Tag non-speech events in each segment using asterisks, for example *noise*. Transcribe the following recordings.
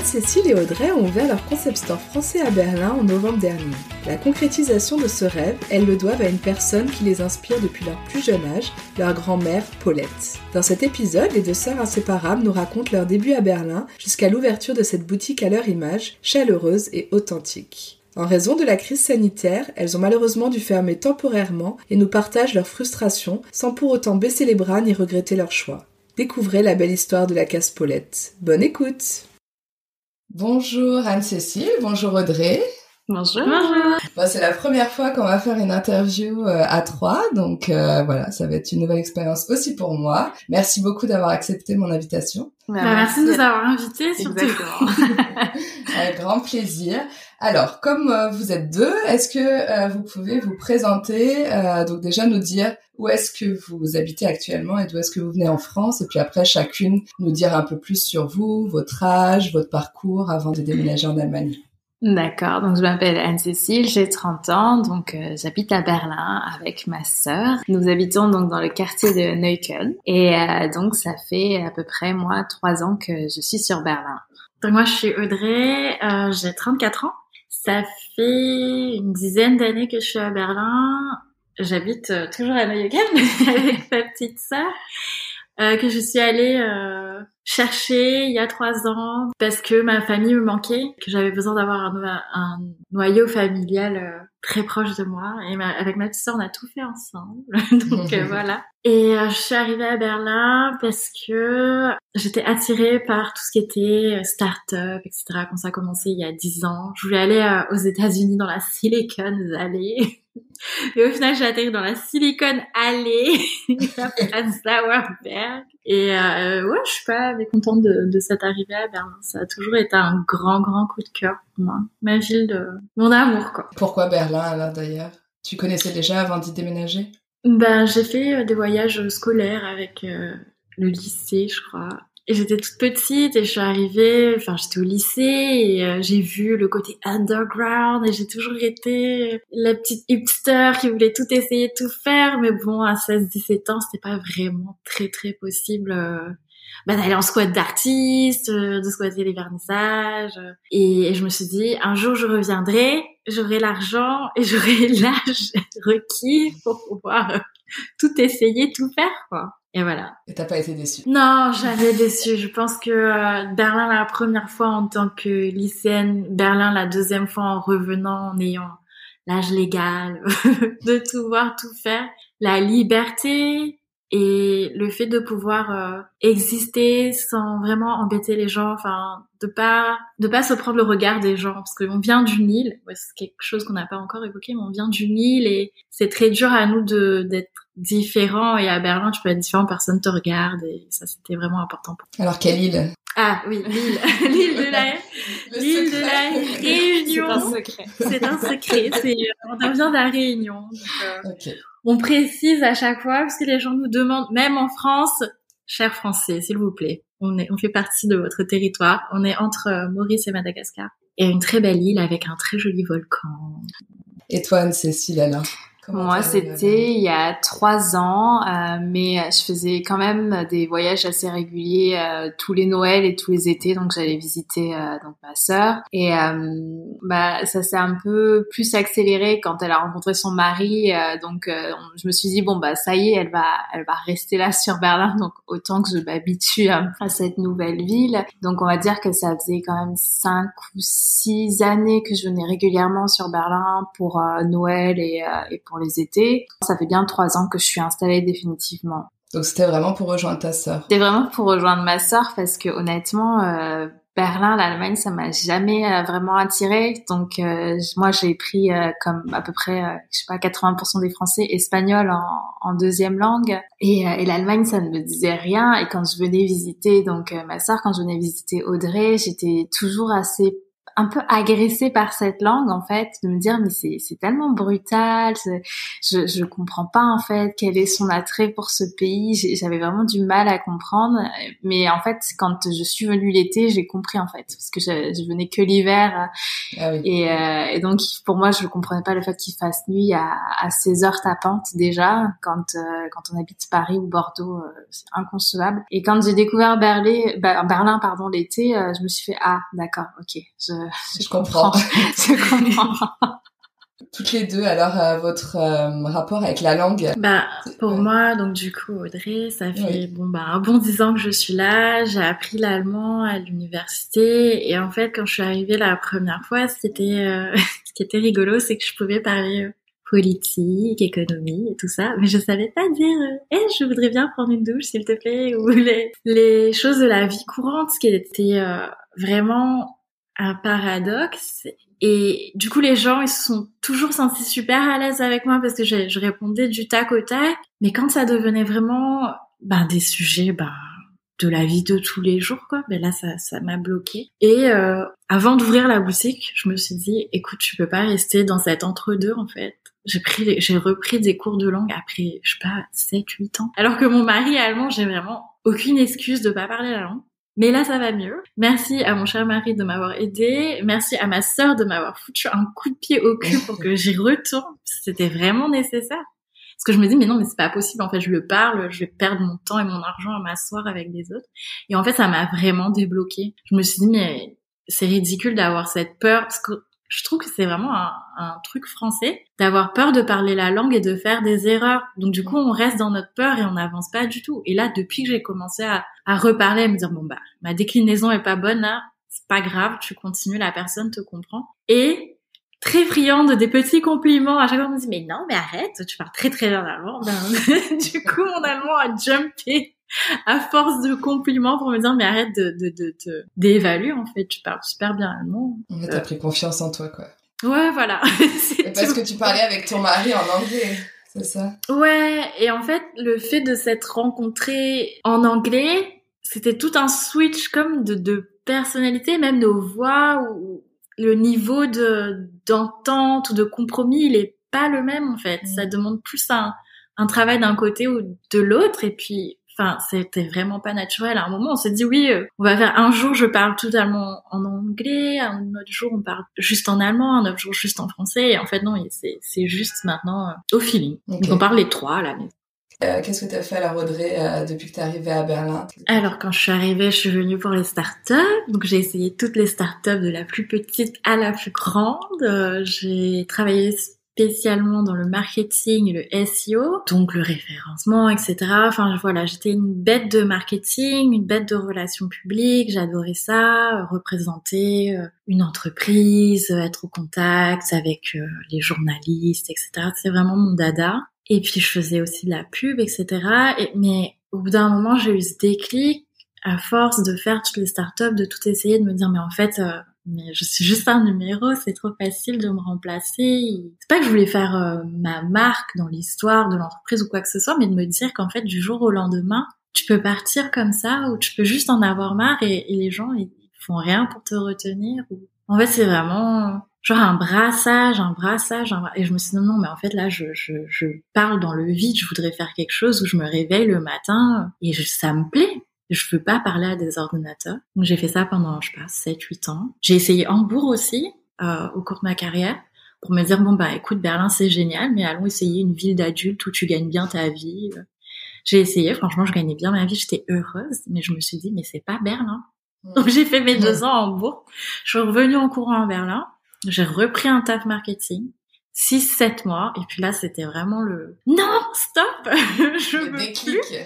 Anne-Cécile et Audrey ont ouvert leur concept store français à Berlin en novembre dernier. La concrétisation de ce rêve, elles le doivent à une personne qui les inspire depuis leur plus jeune âge, leur grand-mère Paulette. Dans cet épisode, les deux sœurs inséparables nous racontent leur début à Berlin jusqu'à l'ouverture de cette boutique à leur image, chaleureuse et authentique. En raison de la crise sanitaire, elles ont malheureusement dû fermer temporairement et nous partagent leur frustration sans pour autant baisser les bras ni regretter leur choix. Découvrez la belle histoire de la casse Paulette. Bonne écoute Bonjour Anne-Cécile, bonjour Audrey. Bonjour. Bonjour. c'est la première fois qu'on va faire une interview euh, à trois, donc euh, voilà, ça va être une nouvelle expérience aussi pour moi. Merci beaucoup d'avoir accepté mon invitation. Bah, merci, de nous avoir invités, surtout. *laughs* Avec grand plaisir. Alors, comme euh, vous êtes deux, est-ce que vous pouvez vous présenter, donc déjà nous dire où est-ce que vous habitez actuellement et d'où est-ce que vous venez en France, et puis après chacune nous dire un peu plus sur vous, votre âge, votre parcours avant de déménager en Allemagne. D'accord, donc je m'appelle Anne-Cécile, j'ai 30 ans, donc euh, j'habite à Berlin avec ma sœur. Nous habitons donc dans le quartier de Neukölln et euh, donc ça fait à peu près moi trois ans que je suis sur Berlin. Donc moi je suis Audrey, euh, j'ai 34 ans. Ça fait une dizaine d'années que je suis à Berlin. J'habite toujours à Neukölln avec ma petite sœur. Euh, que je suis allée euh, chercher il y a trois ans parce que ma famille me manquait, que j'avais besoin d'avoir un, un, noyau familial euh, très proche de moi. Et avec ma petite sœur, on a tout fait ensemble. *laughs* Donc *laughs* voilà. Et je suis arrivée à Berlin parce que j'étais attirée par tout ce qui était start-up, etc. Quand ça a commencé il y a dix ans, je voulais aller aux États-Unis dans la Silicon Valley. *laughs* *laughs* Et au final, j'ai atterri dans la Silicon Alley, *laughs* à Sauerberg. Et euh, ouais, je suis pas mécontente de, de cette arrivée à Berlin. Ça a toujours été un grand, grand coup de cœur pour moi. Ma ville de mon amour, quoi. Pourquoi Berlin, alors, d'ailleurs? Tu connaissais déjà avant d'y déménager? Ben, j'ai fait euh, des voyages scolaires avec euh, le lycée, je crois. Et j'étais toute petite et je suis arrivée, enfin j'étais au lycée et euh, j'ai vu le côté underground et j'ai toujours été la petite hipster qui voulait tout essayer, tout faire. Mais bon, à 16-17 ans, c'était pas vraiment très très possible euh, bah, d'aller en squat d'artistes, euh, de squatter les vernissages. Et, je me suis dit, un jour je reviendrai, j'aurai l'argent et j'aurai *laughs* l'âge requis pour pouvoir tout essayer, tout faire quoi. Et voilà. Et t'as pas été déçue Non, jamais déçue. Je pense que euh, Berlin la première fois en tant que lycéenne, Berlin la deuxième fois en revenant, en ayant l'âge légal, *laughs* de tout voir, tout faire. La liberté et le fait de pouvoir euh, exister sans vraiment embêter les gens, enfin de pas de pas se prendre le regard des gens parce qu'on vient d'une île, c'est quelque chose qu'on n'a pas encore évoqué, mais on vient d'une île et c'est très dur à nous de d'être différent et à Berlin tu peux être différent, personne te regarde et ça c'était vraiment important pour moi. Alors quelle île? Ah oui, l'île, *laughs* *laughs* l'île de la, l'île de la Réunion. C'est un secret. C'est un secret. C'est, on vient de la Réunion. Donc, euh, On précise à chaque fois parce que les gens nous demandent, même en France, chers Français, s'il vous plaît, on est, on fait partie de votre territoire. On est entre euh, Maurice et Madagascar et une très belle île avec un très joli volcan. Et toi, Anne-Cécile, alors? Moi, c'était il y a trois ans, euh, mais je faisais quand même des voyages assez réguliers euh, tous les Noëls et tous les étés, donc j'allais visiter euh, donc ma sœur. Et bah ça s'est un peu plus accéléré quand elle a rencontré son mari. donc je me suis dit bon bah ça y est, elle va elle va rester là *laughs* sur Berlin, donc autant que je m'habitue à, cette nouvelle ville. Donc on va dire que ça faisait quand même cinq ou six années que je venais régulièrement sur Berlin pour Noël et, et pour les étés. Ça fait bien trois ans que je suis installée définitivement. Donc c'était vraiment pour rejoindre ta sœur. C'était vraiment pour rejoindre ma sœur parce que honnêtement, euh, Berlin, l'Allemagne, ça m'a jamais euh, vraiment attirée. Donc euh, moi, j'ai pris comme à peu près, je sais pas, 80% des Français espagnols en, deuxième langue. Et, et l'Allemagne, ça ne me disait rien. Et quand je venais visiter donc ma sœur, quand je venais visiter Audrey, j'étais toujours assez un peu agressée par cette langue en fait, de me dire mais c'est c'est tellement brutal, je je comprends pas en fait quel est son attrait pour ce pays. J'avais vraiment du mal à comprendre, mais en fait quand je suis venue l'été, j'ai compris en fait parce que je, je venais que l'hiver ah et, euh, et donc pour moi je comprenais pas le fait qu'il fasse nuit à à 16 heures tapantes déjà quand euh, quand on habite Paris ou Bordeaux, euh, c'est inconcevable. Et quand j'ai découvert Berlin, bah, Berlin pardon l'été, je me suis fait ah d'accord ok je *laughs* je, comprends. *laughs* je comprends. *laughs* Toutes les deux, alors euh, votre euh, rapport avec la langue Bah pour moi, donc du coup Audrey, ça fait bon bah un bon dix ans que je suis là. J'ai appris l'allemand à l'université et en fait quand je suis arrivée la première fois, ce qui était euh, ce qui était rigolo, c'est que je pouvais parler politique, économie et tout ça, mais je savais pas dire eh je voudrais bien prendre une douche s'il te plaît ou les les choses de la vie courante, ce qui était vraiment un paradoxe. Et du coup, les gens, ils se sont toujours sentis super à l'aise avec moi parce que je, répondais du tac au tac. Mais quand ça devenait vraiment ben, des sujets ben, de la vie de tous les jours, quoi, ben là, ça, ça m'a bloqué. Et euh, avant d'ouvrir la boutique, je me suis dit, écoute, tu peux pas rester dans cet entre-deux, en fait. J'ai pris, j'ai repris des cours de langue après, je sais pas, 7, 8 ans. Alors que mon mari allemand, j'ai vraiment aucune excuse de pas parler la langue. Mais là, ça va mieux. Merci à mon cher mari de m'avoir aidé. Merci à ma sœur de m'avoir foutu un coup de pied au cul pour que j'y retourne. C'était vraiment nécessaire. Parce que je me dis, mais non, mais c'est pas possible. En fait, je le parle, je vais perdre mon temps et mon argent à m'asseoir avec des autres. Et en fait, ça m'a vraiment débloqué. Je me suis dit, mais c'est ridicule d'avoir cette peur. Je trouve que c'est vraiment un, truc français d'avoir peur de parler la langue et de faire des erreurs. Donc du coup, on reste dans notre peur et on n'avance pas du tout. Et là, depuis que j'ai commencé à, à, reparler, à me dire bon bah ma déclinaison est pas bonne là, c'est pas grave, tu continues, la personne te comprend. Et très friande des petits compliments. À chaque fois, on me dit mais non, mais arrête, tu parles très très bien allemand. Ben, *laughs* du coup, mon allemand a jumpé à force de compliments pour me dire mais arrête de de de d'évaluer en fait. Tu parles super bien allemand. On t'as pris confiance en toi quoi. Ouais voilà. *laughs* Parce que tu parlais avec ton mari en anglais c'est ça? Ouais et en fait le fait de s'être rencontrés en anglais c'était tout un switch comme de, de personnalité même nos voix ou le niveau de d'entente ou de compromis il est pas le même en fait. Mm. ça demande plus un un travail d'un côté ou de l'autre et puis Enfin, c'était vraiment pas naturel. À un moment, on s'est dit oui, euh, on va faire un jour je parle totalement en anglais, un autre jour on parle juste en allemand, un autre jour juste en français. Et en fait non, c'est juste maintenant euh, au feeling. Donc on parle les trois à la maison. Euh, Qu'est-ce que tu as fait à la Audrey depuis que tu es arrivée à Berlin? Alors quand je suis arrivée, je suis venue pour les startups. Donc j'ai essayé toutes les startups de la plus petite à la plus grande. j'ai travaillé spécialement dans le marketing et le SEO, donc le référencement, etc. Enfin voilà, j'étais une bête de marketing, une bête de relations publiques, j'adorais ça, représenter euh, une entreprise, être au contact avec euh, les journalistes, etc. C'est vraiment mon dada. Et puis je faisais aussi de la pub, etc. Et, mais au bout d'un moment, j'ai eu ce déclic à force de faire toutes les startups, de tout essayer, de me dire mais en fait, euh, mais je suis juste un numéro, c'est trop facile de me remplacer. C'est pas que je voulais faire euh, ma marque dans l'histoire de l'entreprise ou quoi que ce soit, mais de me dire qu'en fait, du jour au lendemain, tu peux partir comme ça ou tu peux juste en avoir marre et, les gens ils font rien pour te retenir. En fait, c'est vraiment genre un brassage, un brassage, et je me suis dit non, mais en fait là, je, je, je parle dans le vide, je voudrais faire quelque chose où je me réveille le matin et ça me plaît je veux pas parler à des ordinateurs. Donc j'ai fait ça pendant, je sais pas, 7, 8 ans. J'ai essayé Hambourg aussi, euh, au cours de ma carrière, pour me dire, bon bah écoute, Berlin c'est génial, mais allons essayer une ville d'adultes où tu gagnes bien ta vie. J'ai essayé, franchement, je gagnais bien ma vie, j'étais heureuse, mais je me suis dit, mais c'est pas Berlin. Donc j'ai fait mes deux ans à Hambourg. Je suis revenue en courant à Berlin. J'ai repris un taf marketing. 6 7 mois et puis là c'était vraiment le non stop *laughs* je le veux déclic. plus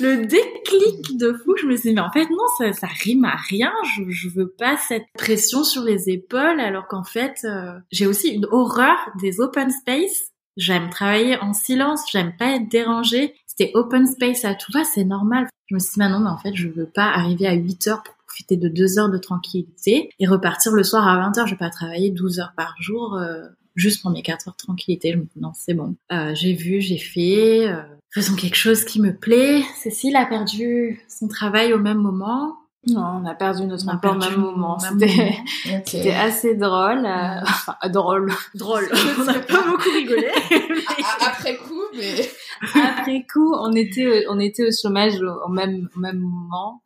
le déclic de fou je me suis dit mais en fait non ça, ça rime à rien je, je veux pas cette pression sur les épaules alors qu'en fait euh, j'ai aussi une horreur des open space j'aime travailler en silence j'aime pas être dérangée c'était open space à tout va c'est normal je me suis dit mais non mais en fait je veux pas arriver à 8 heures pour profiter de 2 heures de tranquillité et repartir le soir à 20 heures je vais pas travailler 12 heures par jour euh, juste pour mes quatre heures de tranquillité. Je me dis non, c'est bon. Euh, j'ai vu, j'ai fait. Euh, faisons quelque chose qui me plaît. Cécile a perdu son travail au même moment. Non, on a perdu notre emploi au même moment. C'était assez drôle. Euh, enfin, drôle. Drôle. *laughs* on n'a pas beaucoup rigolé. *laughs* Après coup, mais... *laughs* Après coup, on était, on était au chômage au même, au même moment.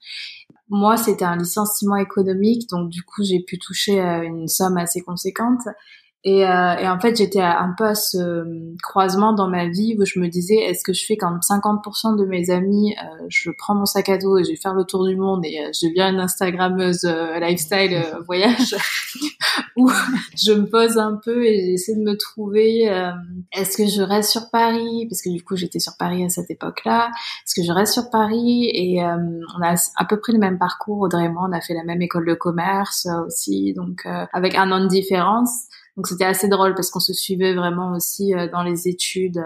Moi, c'était un licenciement économique, donc du coup, j'ai pu toucher une somme assez conséquente. Et, euh, et, en fait, j'étais un peu à ce croisement dans ma vie où je me disais, est-ce que je fais comme 50% de mes amis, euh, je prends mon sac à dos et je vais faire le tour du monde et euh, je deviens une Instagrammeuse euh, lifestyle *laughs* voyage, *laughs* ou je me pose un peu et j'essaie de me trouver, est-ce que je reste sur Paris? Parce que du coup, j'étais sur Paris à cette époque-là. Est-ce que je reste sur Paris? Et on a à peu près le même parcours, Audrey et moi, on a fait la même école de commerce aussi, donc avec un an de différence. Donc c'était assez drôle parce qu'on se suivait vraiment aussi euh, dans les études.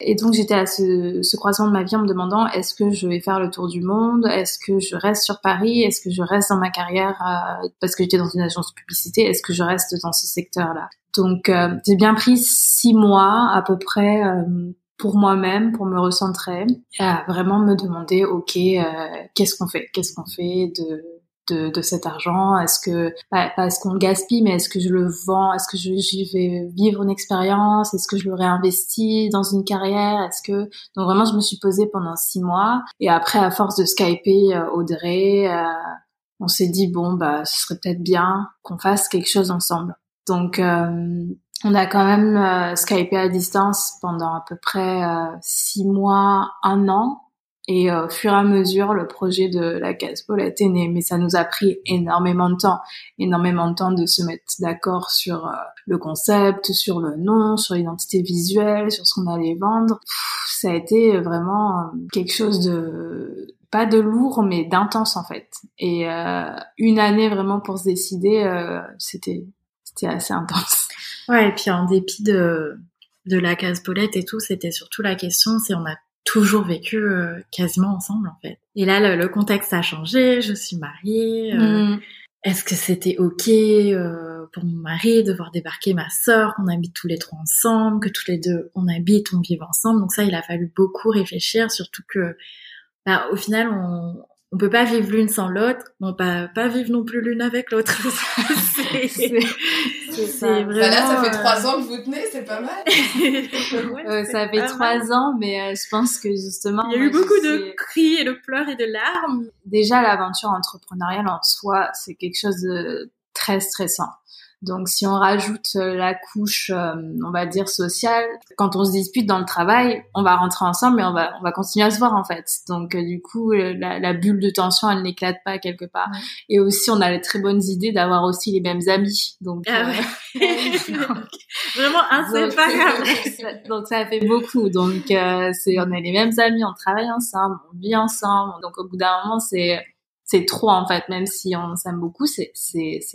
Et donc j'étais à ce, ce, croisement de ma vie en me demandant est-ce que je vais faire le tour du monde? Est-ce que je reste sur Paris? Est-ce que je reste dans ma carrière euh, parce que j'étais dans une agence de publicité Est-ce que je reste dans ce secteur-là? Donc euh, j'ai bien pris six mois à peu près pour moi-même, pour me recentrer, à vraiment me demander, ok, qu'est-ce qu'on fait? Qu'est-ce qu'on fait de de, de cet argent? Est-ce que est-ce qu'on le gaspille, mais est-ce que je le vends? Est-ce que j'y vais vivre une expérience? Est-ce que je le réinvestis dans une carrière? Est-ce que donc vraiment je me suis posée pendant six mois. Et après à force de skyper euh, Audrey, euh, on s'est dit bon bah ce serait peut-être bien qu'on fasse quelque chose ensemble. Donc euh, on a quand même euh, skypé à distance pendant à peu près six mois, un an et euh, au fur et à mesure, le projet de la Paulette est né, mais ça nous a pris énormément de temps, énormément de temps de se mettre d'accord sur euh, le concept, sur le nom, sur l'identité visuelle, sur ce qu'on allait vendre. ça a été vraiment euh, quelque chose de pas de lourd, mais d'intense en fait. Et une année vraiment pour se décider, c'était c'était assez intense. Ouais, et puis en dépit de de la case Paulette et tout, c'était surtout la question, c'est on a toujours vécu euh, quasiment ensemble en fait. Et là, le, contexte a changé, je suis mariée. Euh, mm. Est-ce que c'était ok euh, pour mon mari de voir débarquer ma sœur, qu'on habite tous les trois ensemble, que tous les deux on habite, on vit ensemble? Donc ça, il a fallu beaucoup réfléchir, surtout que bah, au final, on, on peut pas vivre l'une sans l'autre, on peut pas vivre non plus l'une avec l'autre. *laughs* c'est ça. Vraiment, bah là, ça fait trois ans que vous tenez, c'est pas mal. *laughs* ouais, ça fait trois ans, mais euh, je pense que justement... Il y a eu beaucoup de cris et de pleurs et de larmes. Déjà, l'aventure entrepreneuriale en soi, c'est quelque chose de très stressant. Donc si on rajoute euh, la couche, euh, on va dire sociale, quand on se dispute dans le travail, on va rentrer ensemble, mais on va on va continuer à se voir en fait. Donc euh, du coup, la, la, bulle de tension, elle n'éclate pas quelque part. Et aussi, on a les très bonnes idées d'avoir aussi les mêmes amis. Donc, ah *laughs* *laughs* vraiment inséparable. Donc, donc ça fait beaucoup. Donc c'est on a les mêmes amis, on travaille ensemble, on vit ensemble. Donc au bout d'un moment, c'est c'est trop en fait, même si on s'aime beaucoup, c'est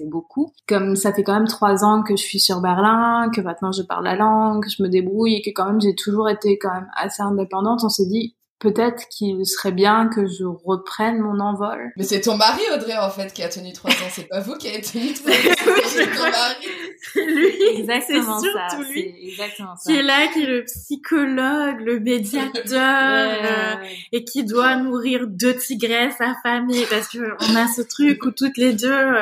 beaucoup. Comme ça fait quand même trois ans que je suis sur Berlin, que maintenant je parle la langue, que je me débrouille et que quand même j'ai toujours été quand même assez indépendante, on s'est dit peut-être qu'il serait bien que je reprenne mon envol. Mais c'est ton mari, Audrey, en fait, qui a tenu trois ans. C'est pas vous qui avez tenu trois *laughs* ans. c'est ton mari. Lui, exactement c'est surtout ça. lui. Exactement ça. Qui est là, qui est le psychologue, le médiateur, euh, et qui doit nourrir deux tigresses affamées parce que on a ce truc où toutes les deux,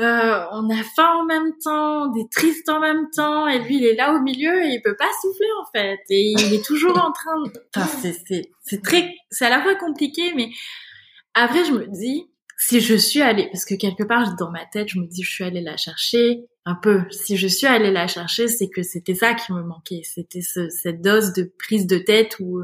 euh, euh, on a faim en même temps, des tristes en même temps, et lui il est là au milieu et il peut pas souffler en fait, et il est toujours en train. De... *laughs* Enfin, c'est c'est c'est très, c'est à la fois compliqué, mais après je me dis si je suis allée, parce que quelque part dans ma tête je me dis je suis allée la chercher un peu. Si je suis allée la chercher, c'est que c'était ça qui me manquait, c'était ce, cette dose de prise de tête où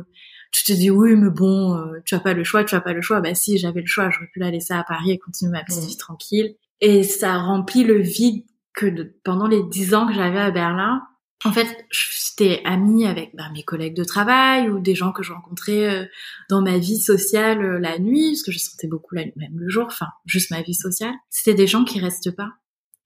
tu te dis oui mais bon euh, tu as pas le choix tu as pas le choix bah si j'avais le choix j'aurais pu la laisser à Paris et continuer ma petite vie tranquille et ça remplit le vide que pendant les dix ans que j'avais à Berlin, en fait, j'étais amie avec bah, mes collègues de travail ou des gens que je rencontrais euh, dans ma vie sociale euh, la nuit, parce que je sortais beaucoup la nuit, même le jour, enfin, juste ma vie sociale. C'était des gens qui restent pas.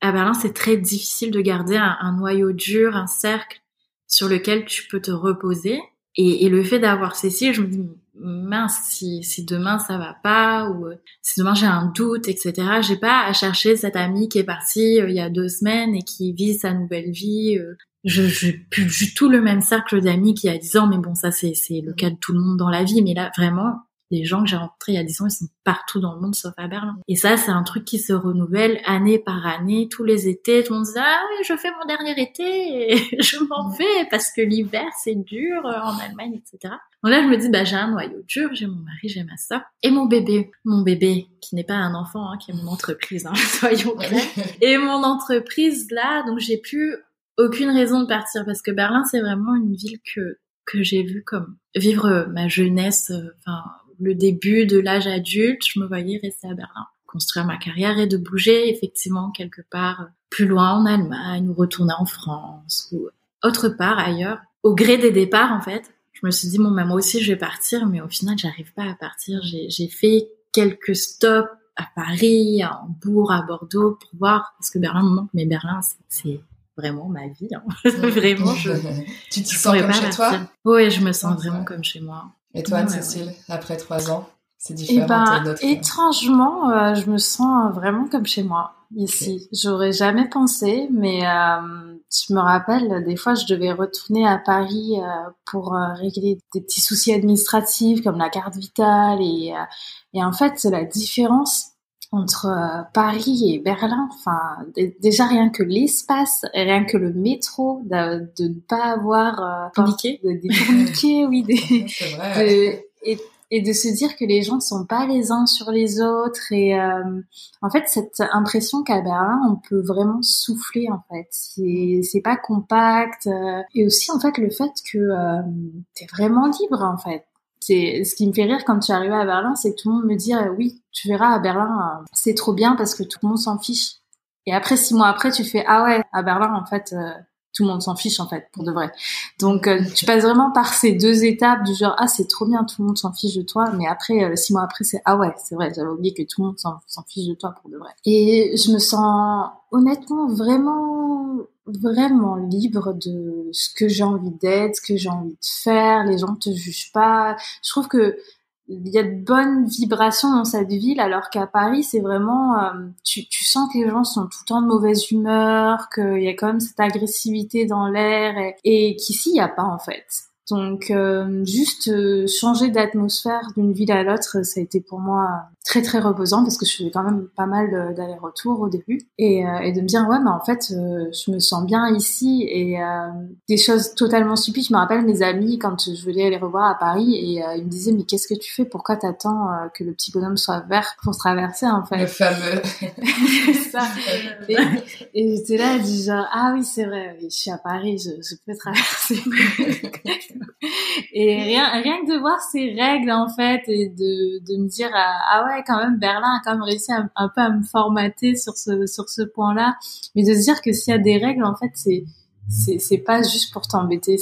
À Berlin, c'est très difficile de garder un, un, noyau dur, un cercle sur lequel tu peux te reposer. Et, et le fait d'avoir Cécile, je me dis, mince, si, si demain ça va pas ou euh, si demain j'ai un doute, etc. J'ai pas à chercher cette amie qui est partie euh, il y a deux semaines et qui vit sa nouvelle vie. Euh. je j'ai plus du tout le même cercle d'amis qui a 10 ans, mais bon, ça c'est c'est le cas de tout le monde dans la vie. Mais là, vraiment, les gens que j'ai rencontrés il y a 10 ans, ils sont partout dans le monde sauf à Berlin. Et ça, c'est un truc qui se renouvelle année par année, tous les étés. Tout le monde dit ah oui, je fais mon dernier été, et *laughs* je m'en vais parce que l'hiver c'est dur en Allemagne, etc. Donc là, je me dis bah j'ai un noyau dur, j'ai mon mari, j'ai ma soeur et mon bébé, mon bébé qui n'est pas un enfant, hein, qui est mon entreprise, hein, *laughs* soyons clairs. Et mon entreprise là, donc j'ai plus aucune raison de partir parce que Berlin c'est vraiment une ville que que j'ai vu comme vivre ma jeunesse, euh, enfin le début de l'âge adulte, je me voyais rester à Berlin, construire ma carrière et de bouger effectivement quelque part plus loin en Allemagne ou retourner en France ou autre part ailleurs. Au gré des départs en fait, je me suis dit bon bah, moi aussi je vais partir, mais au final j'arrive pas à partir. J'ai fait quelques stops à Paris, à Hambourg, à Bordeaux pour voir parce que Berlin me manque, mais Berlin c'est vraiment ma vie. Hein. *laughs* vraiment, je. *laughs* tu te sens comme chez toi? Oui, je me sens vraiment comme chez moi. Et toi, Cécile, après trois ans, c'est différent eh ben, Étrangement, euh, je me sens vraiment comme chez moi ici. J'aurais jamais pensé, mais euh, je me rappelle des fois, je devais retourner à Paris euh, pour euh, régler des petits soucis administratifs comme la carte vitale et et en fait, c'est la différence entre euh, Paris et Berlin, enfin déjà rien que l'espace, rien que le métro, de, de ne pas avoir euh, des tourniquets, oui, des, *laughs* vrai. et, et, de se dire que les gens ne sont pas les uns sur les autres et euh, en fait cette impression qu'à Berlin on peut vraiment souffler en fait, c'est c'est pas compact euh, et aussi en fait le fait que euh, t'es vraiment libre en fait c'est ce qui me fait rire quand tu es arrivé à Berlin, c'est que tout le monde me dit euh, oui, tu verras à Berlin, euh, c'est trop bien parce que tout le monde s'en fiche. Et après six mois après, tu fais ah ouais, à Berlin en fait, euh, tout le monde s'en fiche en fait pour de vrai. Donc tu passes vraiment par ces deux étapes du genre ah c'est trop bien, tout le monde s'en fiche de toi, mais après six mois après c'est ah ouais c'est vrai, j'avais oublié que tout le monde s'en fiche de toi pour de vrai. Et je me sens honnêtement vraiment vraiment libre de ce que j'ai envie d'être, ce que j'ai envie de faire. Les gens te jugent pas. Je trouve que il y a de bonnes vibrations dans cette ville, alors qu'à Paris, c'est vraiment, euh, tu, tu, sens que les gens sont tout le temps de mauvaise humeur, qu'il y a quand même cette agressivité dans l'air, et, et qu'ici, il n'y a pas en fait. Donc euh, juste euh, changer d'atmosphère d'une ville à l'autre, ça a été pour moi très très reposant parce que je faisais quand même pas mal d'allers-retours au début et, euh, et, de me dire ouais mais en fait je me sens bien ici et des choses totalement stupides. Je me rappelle mes amis quand je voulais les revoir à Paris et ils me disaient mais qu'est-ce que tu fais? Pourquoi t'attends que le petit bonhomme soit vert pour traverser en fait? Le fameux. *laughs* *laughs* ça. Et, et j'étais là du genre ah oui c'est vrai, je suis à Paris, je, je peux traverser. *laughs* et rien, rien que de voir ces règles en fait et de, de me dire ah, ah ouais quand même Berlin a quand même réussi un peu à me formater sur ce sur ce point-là, mais de se dire que s'il y a des règles en fait c'est c'est c'est pas juste pour t'embêter,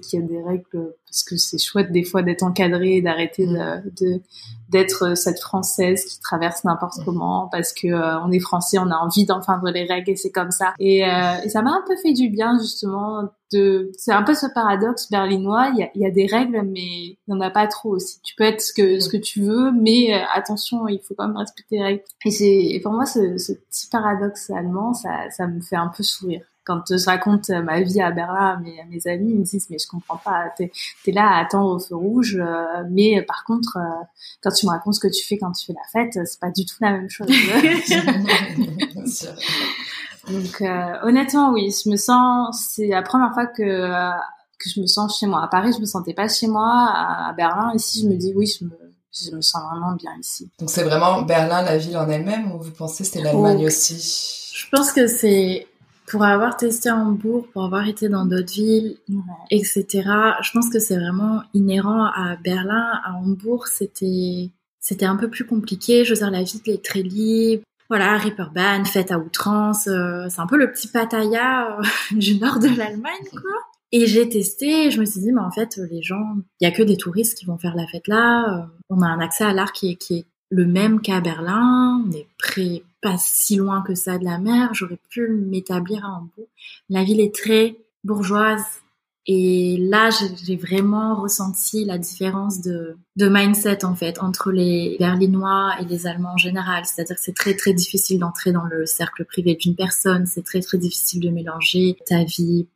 qu'il y a des règles parce que c'est chouette des fois d'être encadré, d'arrêter de d'être cette française qui traverse n'importe comment parce que euh, on est français, on a envie d'enfreindre les règles et c'est comme ça. Et, euh, et ça m'a un peu fait du bien justement de. C'est un peu ce paradoxe berlinois. Il y a, y a des règles, mais il y en a pas trop aussi. Tu peux être ce que ce que tu veux, mais euh, attention, il faut quand même respecter les règles. Et c'est pour moi ce, ce petit paradoxe allemand, ça ça me fait un peu sourire quand je raconte ma vie à Berlin à mes, mes amis, ils me disent mais je comprends pas, t'es es là à attendre au feu rouge, euh, mais par contre euh, quand tu me racontes ce que tu fais quand tu fais la fête, c'est pas du tout la même chose. *laughs* Donc euh, honnêtement oui, je me sens, c'est la première fois que que je me sens chez moi. À Paris, je me sentais pas chez moi. À, Berlin, ici, je me dis oui, je me je me sens vraiment bien ici. Donc c'est vraiment Berlin, la ville en elle-même, ou vous pensez c'est l'Allemagne oh. aussi? Je pense que c'est pour avoir testé Hambourg, pour avoir été dans d'autres villes, etc. Je pense que c'est vraiment inhérent à Berlin. À Hambourg, c'était c'était un peu plus compliqué. Je veux dire, la ville est très libre. Voilà, Ripperbahn, fête à outrance. Euh, c'est un peu le petit Pattaya euh, *laughs* du nord de l'Allemagne, quoi. Et j'ai testé, et je me suis dit, mais en fait, les gens, il y a que des touristes qui vont faire la fête là. Euh, on a un accès à l'art qui est, qui est le même qu'à Berlin. On est près, pas si loin que ça de la mer. J'aurais pu m'établir à Hambourg. La ville est très bourgeoise. Et là, j'ai vraiment ressenti la différence de, de mindset, en fait, entre les Berlinois et les Allemands en général. C'est-à-dire que c'est très, très difficile d'entrer dans le cercle privé d'une personne. C'est très, très difficile de mélanger ta vie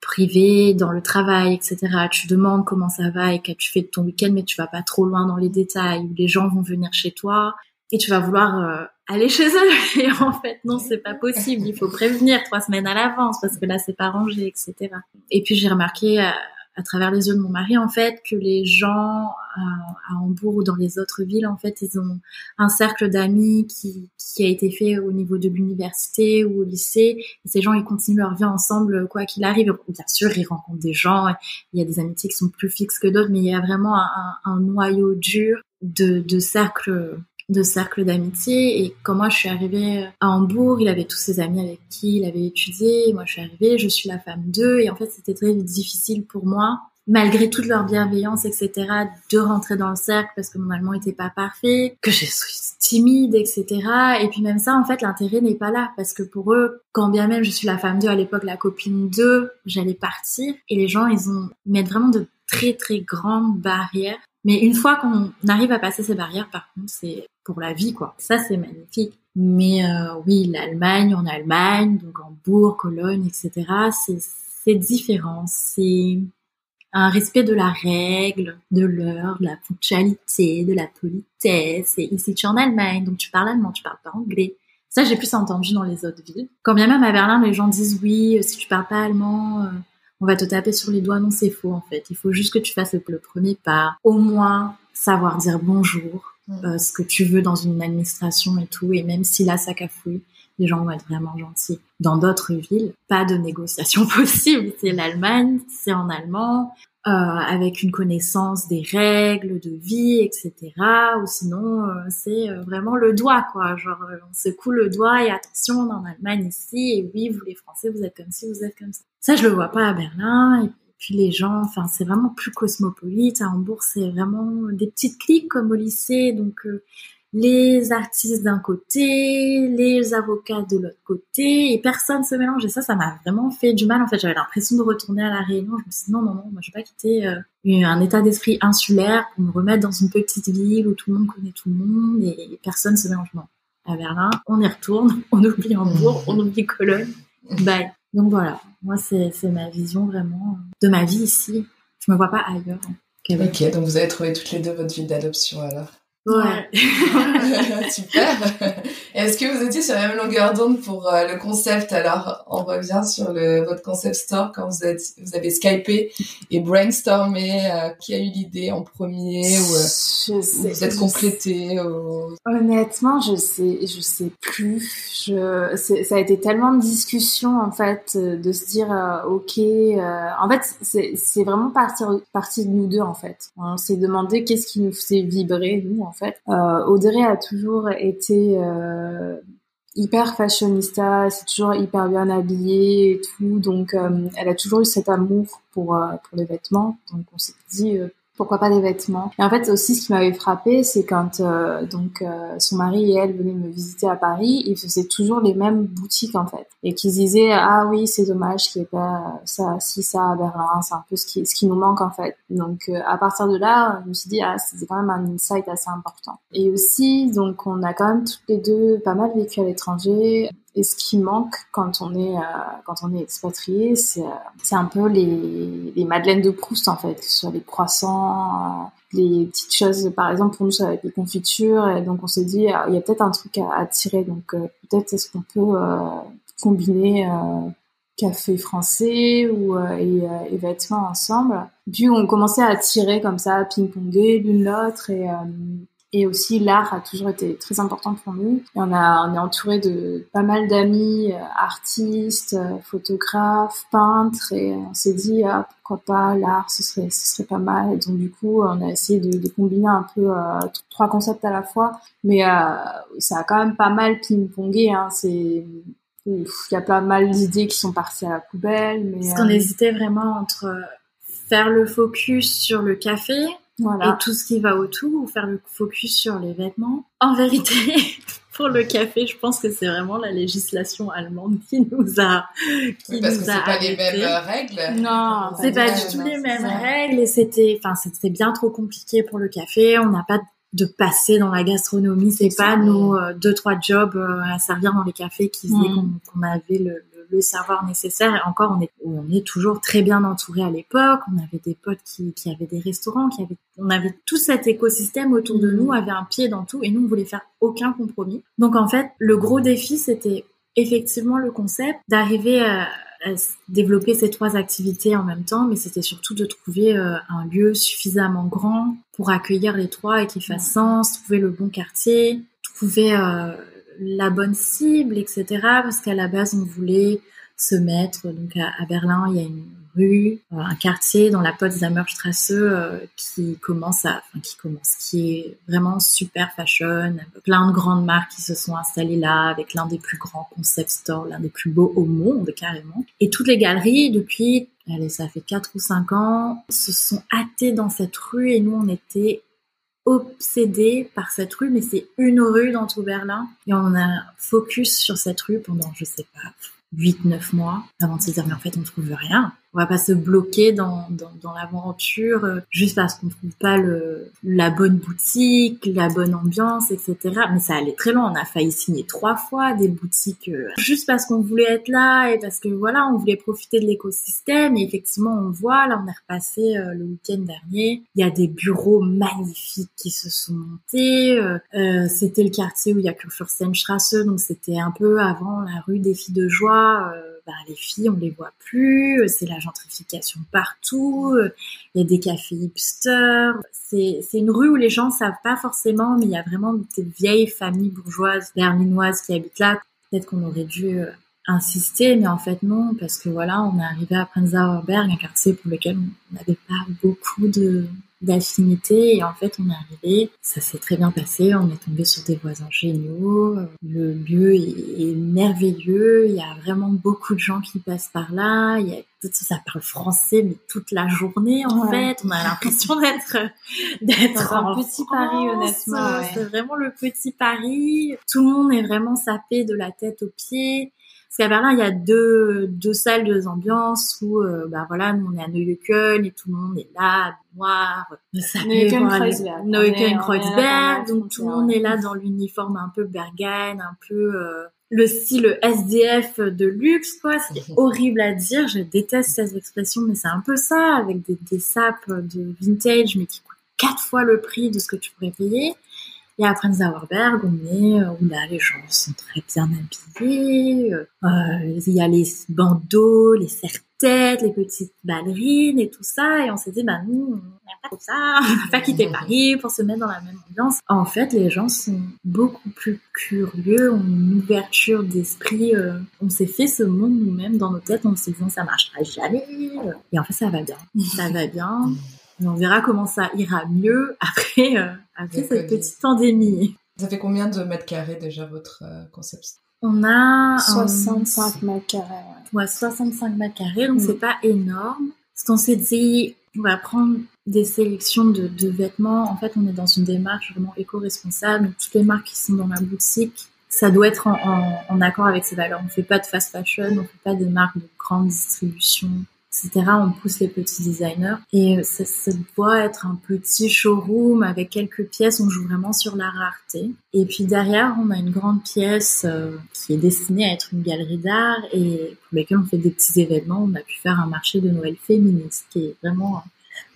privé, dans le travail, etc. Tu demandes comment ça va et qu'as-tu fait de ton week-end, mais tu vas pas trop loin dans les détails. Les gens vont venir chez toi et tu vas vouloir euh, aller chez eux. *laughs* Et en fait, non, c'est pas possible. Il faut prévenir trois semaines à l'avance parce que là, c'est pas rangé, etc. Et puis j'ai remarqué euh, à travers les yeux de mon mari en fait que les gens à, Hambourg ou dans les autres villes en fait ils ont un cercle d'amis qui, qui a été fait au niveau de l'université ou au lycée et ces gens ils continuent leur vie ensemble quoi qu'il arrive bien sûr ils rencontrent des gens il y a des amitiés qui sont plus fixes que d'autres mais il y a vraiment un, un noyau dur de, de cercles de cercle d'amitié. Et quand moi je suis arrivée à Hambourg, il avait tous ses amis avec qui il avait étudié. Moi je suis arrivée, je suis la femme d'eux. Et en fait c'était très difficile pour moi, malgré toute leur bienveillance, etc., de rentrer dans le cercle parce que mon allemand était pas parfait, que je suis timide, etc. Et puis même ça, en fait, l'intérêt n'est pas là parce que pour eux, quand bien même je suis la femme d'eux, à l'époque la copine d'eux, j'allais partir. Et les gens, ils ont mettent vraiment de très très grandes barrières mais une fois qu'on arrive à passer ces barrières, par contre, c'est pour la vie, quoi. Ça, c'est magnifique. Mais euh, oui, l'Allemagne, en Allemagne, donc Hambourg, Cologne, etc., c'est différent. C'est un respect de la règle, de l'heure, de la ponctualité, de la politesse. Et ici, tu es en Allemagne, donc tu parles allemand, tu parles pas anglais. Ça, j'ai plus entendu dans les autres villes. Quand bien même à Berlin, les gens disent oui, si tu parles pas allemand, euh, on va te taper sur les doigts. Non, c'est faux en fait. Il faut juste que tu fasses le premier pas. Au moins savoir dire bonjour, mm. euh, ce que tu veux dans une administration et tout. Et même si là ça cafouille, les gens vont être vraiment gentils. Dans d'autres villes, pas de négociation *laughs* possible. C'est l'Allemagne, c'est en allemand. Euh, avec une connaissance des règles de vie, etc. Ou sinon, euh, c'est euh, vraiment le doigt, quoi. Genre, on secoue le doigt et attention, on est en Allemagne ici, et oui, vous les Français, vous êtes comme ci, vous êtes comme ça. Ça, je le vois pas à Berlin. Et puis les gens, enfin, c'est vraiment plus cosmopolite. À Hambourg, c'est vraiment des petites cliques comme au lycée, donc les artistes d'un côté, les avocats de l'autre côté, et personne se mélange. Et ça, ça m'a vraiment fait du mal. En fait, j'avais l'impression de retourner à la Réunion. Je me suis dit non, non, non, moi je vais pas quitter euh, un état d'esprit insulaire pour me remettre dans une petite ville où tout le monde connaît tout le monde et personne se mélange. Non. À Berlin, on y retourne, *laughs* on oublie Hambourg, on oublie Cologne. Bye. Donc voilà, moi c'est ma vision vraiment de ma vie ici. Je me vois pas ailleurs. Ok, donc vous avez trouvé toutes les deux votre ville d'adoption alors Ouais. *laughs* Super. Est-ce que vous étiez sur la même longueur d'onde pour euh, le concept? Alors, on revient sur le, votre concept store quand vous, êtes, vous avez skypé et brainstormé. Euh, qui a eu l'idée en premier ou euh, vous êtes complété Honnêtement, je sais, je sais plus. Je, ça a été tellement de discussions en fait, de se dire ok. en fait, c'est vraiment partir partie de nous deux en fait. On s'est demandé qu'est-ce qui nous faisait vibrer nous en Euh, Audrey a toujours été euh, hyper fashionista, c'est toujours hyper bien habillée et tout, donc euh, elle a toujours eu cet amour pour les vêtements. Donc on s'est dit pourquoi pas des vêtements. Et en fait aussi ce qui m'avait frappé, c'est quand euh, donc euh, son mari et elle venaient me visiter à Paris, ils faisaient toujours les mêmes boutiques en fait, et qu'ils disaient ah oui c'est dommage qu'il n'y ait pas ça si ça à Berlin, c'est un peu ce qui ce qui nous manque en fait. Donc euh, à partir de là, je me suis dit ah c'était quand même un insight assez important. Et aussi donc on a quand même toutes les deux pas mal vécu à l'étranger. Et ce qui manque quand on est euh, quand on est expatrié, c'est euh, un peu les les madeleines de Proust en fait, sur les croissants, euh, les petites choses. Par exemple pour nous ça va être les confitures. Et donc on s'est dit il y a peut-être un truc à, à tirer. Donc peut-être est-ce qu'on peut combiner café français ou et, vêtements ensemble? Puis on commençait à tirer comme ça, ping-ponger l'une l'autre et et aussi, l'art a toujours été très important pour nous. Et on, a, on est entouré de pas mal d'amis, euh, artistes, euh, photographes, peintres, et on s'est dit, ah, pourquoi pas, l'art, ce serait, ce serait pas mal. Et donc, du coup, on a essayé de, de combiner un peu euh, trois concepts à la fois. Mais ça a quand même pas mal ping-pongé. Hein. C'est il y a pas mal d'idées qui sont parties à la poubelle. Mais, Parce qu'on hésitait vraiment entre faire le focus sur le café voilà. et tout ce qui va autour, ou faire le focus sur les vêtements. En vérité, *laughs* pour le café, je pense que c'est vraiment la législation allemande qui nous a qui parce nous que c'est pas les mêmes euh, règles. Non, c'est pas du tout les mêmes règles et c'était enfin c'était bien trop compliqué pour le café, on n'a pas de passer dans la gastronomie. C'est pas nos euh, deux trois jobs euh, à servir dans les cafés qui faisaient mm. qu'on avait le, le, savoir nécessaire. Et encore, on est on est toujours très bien entouré à l'époque. On avait des potes qui, qui avaient des restaurants, qui avaient on avait tout cet écosystème autour de mm. nous, avait un pied dans tout, et nous on voulait faire aucun compromis. Donc en fait, le gros défi c'était effectivement le concept d'arriver à développer ces trois activités en même temps, mais c'était surtout de trouver euh, un lieu suffisamment grand pour accueillir les trois et qui fasse sens, trouver le bon quartier, trouver euh, la bonne cible, etc. Parce qu'à la base, on voulait se mettre donc à Berlin, il y a une rue, euh, un quartier dans la Potsdamer Strasse euh, qui commence à, enfin, qui commence, qui est vraiment super fashion, plein de grandes marques qui se sont installées là, avec l'un des plus grands concept stores, l'un des plus beaux au monde carrément. Et toutes les galeries depuis, allez, ça fait 4 ou 5 ans, se sont hâtées dans cette rue et nous on était obsédés par cette rue, mais c'est une rue dans tout Berlin. Et on a focus sur cette rue pendant, je sais pas, 8-9 mois avant de se dire mais en fait on trouve rien on va pas se bloquer dans, dans, dans l'aventure euh, juste parce qu'on trouve pas le, la bonne boutique, la bonne ambiance, etc. Mais ça allait très loin. On a failli signer trois fois des boutiques euh, juste parce qu'on voulait être là et parce que voilà, on voulait profiter de l'écosystème. Et effectivement, on voit, là, on est repassé euh, le week-end dernier. Il y a des bureaux magnifiques qui se sont montés. c'était le quartier où il y a Kurfürstenstrasse, donc c'était un peu avant la rue des filles de joie. Les filles, on les voit plus, c'est la gentrification partout, il y a des cafés hipsters, c'est, une rue où les gens savent pas forcément, mais il y a vraiment des vieilles familles bourgeoises berlinoises qui habitent là. Peut-être qu'on aurait dû euh, insister, mais en fait non, parce que voilà, on est arrivé à Prenzlauer Berg, un quartier pour lequel on n'avait pas beaucoup de, d'affinité et en fait on est arrivé, ça s'est très bien passé, on est tombé sur des voisins géniaux, le lieu est, merveilleux, il y a vraiment beaucoup de gens qui passent par là, il y a ça parle français mais toute la journée en fait, on a l'impression *laughs* d'être d'être un petit Paris honnêtement, c'est vraiment le petit Paris, tout le monde est vraiment sapé de la tête aux pieds parce qu'à Berlin, il y a deux, deux salles, deux ambiances où, euh, bah voilà, nous on est à Neukölln et tout le monde est là, noir, Neukölln-Kreuzberg. Neukölln-Kreuzberg, donc tout le monde est là dans l'uniforme un peu Berghain, un peu euh, le style SDF de luxe, quoi. C'est *laughs* horrible à dire, je déteste ces expressions, mais c'est un peu ça, avec des, des sapes de vintage, mais qui coûtent quatre fois le prix de ce que tu pourrais payer. Et après Zauerberg, on est euh, où les gens sont très bien habillés. Euh, il y a les bandeaux, les serre-têtes, les petites ballerines et tout ça. Et on s'est dit, bah nous, on n'a pas tout ça, on n'a pas quitté Paris pour se mettre dans la même ambiance. En fait, les gens sont beaucoup plus curieux, ont une ouverture d'esprit. Euh, on s'est fait ce monde nous-mêmes dans nos têtes en se disant, ça marchera jamais. Et en fait, ça va bien. Ça va bien *laughs* on verra comment ça ira mieux après, euh, après cette petite pandémie. Ça fait combien de mètres carrés déjà votre euh, concept? On a 65 mètres carrés. Ouais, 65 mètres carrés, donc mm. c'est pas énorme. Parce qu'on s'est dit, on va prendre des sélections de, de, vêtements. En fait, on est dans une démarche vraiment éco-responsable. Toutes les marques qui sont dans la boutique, ça doit être en, en, en accord avec ces valeurs. On fait pas de fast fashion, on fait pas des marques de grande distribution On pousse les petits designers et ça, ça, doit être un petit showroom avec quelques pièces. On joue vraiment sur la rareté. Et puis derrière, on a une grande pièce euh, qui est destinée à être une galerie d'art et pour laquelle on fait des petits événements. On a pu faire un marché de Noël féministe qui est vraiment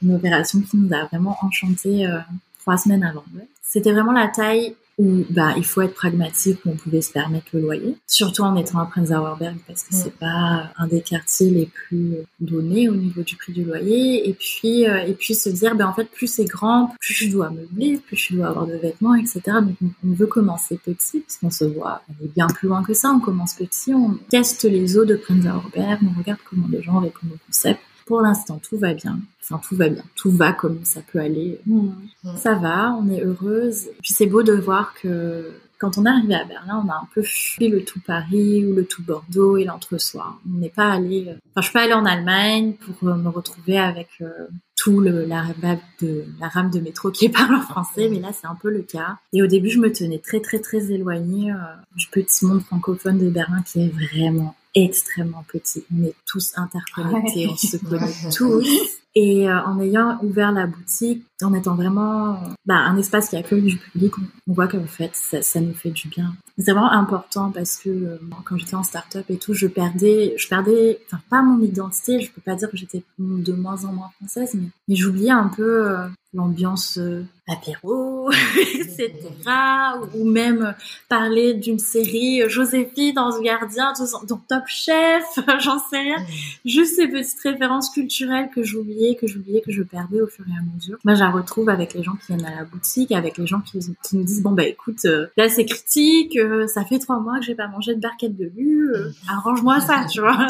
une opération qui nous a vraiment enchanté euh, trois semaines avant. C'était vraiment la taille où bah il faut être pragmatique où on pouvait se permettre le loyer. Surtout en étant à Prenzlauer Berg parce que c'est pas un des quartiers les plus donnés au niveau du prix du loyer. Et puis euh, et puis se dire ben en fait plus c'est grand plus je dois meubler plus je dois avoir de vêtements etc donc on, veut commencer petit parce qu'on se voit on est bien plus loin que ça on commence petit on teste les eaux de Prenzlauer Berg on regarde comment les gens répondent au concept pour l'instant, tout va bien. Enfin, tout va bien. Tout va comme ça peut aller. Hmm. Ça va, on est heureuse. puis c'est beau de voir que quand on est arrivé à Berlin, on a un peu fui le tout Paris ou le tout Bordeaux et l'entre-soi. On n'est pas allé. Enfin, je suis pas allée en Allemagne pour euh, me retrouver avec euh, tout le, la, de, la rame de métro qui *laughs* parle en français, mais là c'est un peu le cas. Et au début, je me tenais très très très éloignée euh, du petit monde francophone de Berlin qui est vraiment extrêmement petit. On est tous interconnectés, on se connaît tous. Et euh, en ayant ouvert la boutique, en étant vraiment bah, un espace qui accueille du public, on, voit qu'en fait, ça, ça, nous fait du bien. C'est vraiment important parce que euh, quand j'étais en start-up et tout, je perdais, je perdais, enfin pas mon identité, je peux pas dire que j'étais de moins en moins française, mais, mais j'oubliais un peu euh, l'ambiance euh, apéro, *laughs* etc. Ou, même parler d'une série Joséphine dans ce gardien, dans Top Chef, *laughs* j'en sais rien. Juste ces petites références culturelles que j'oubliais, que j'oubliais, que je perdais au fur et à mesure. Moi, je retrouve avec les gens qui viennent à la boutique, avec les gens qui, qui nous disent, bon, bah écoute, euh, là c'est critique, euh, ça fait trois mois que j'ai pas mangé de barquette de lu, arrange-moi ça, *laughs* tu vois.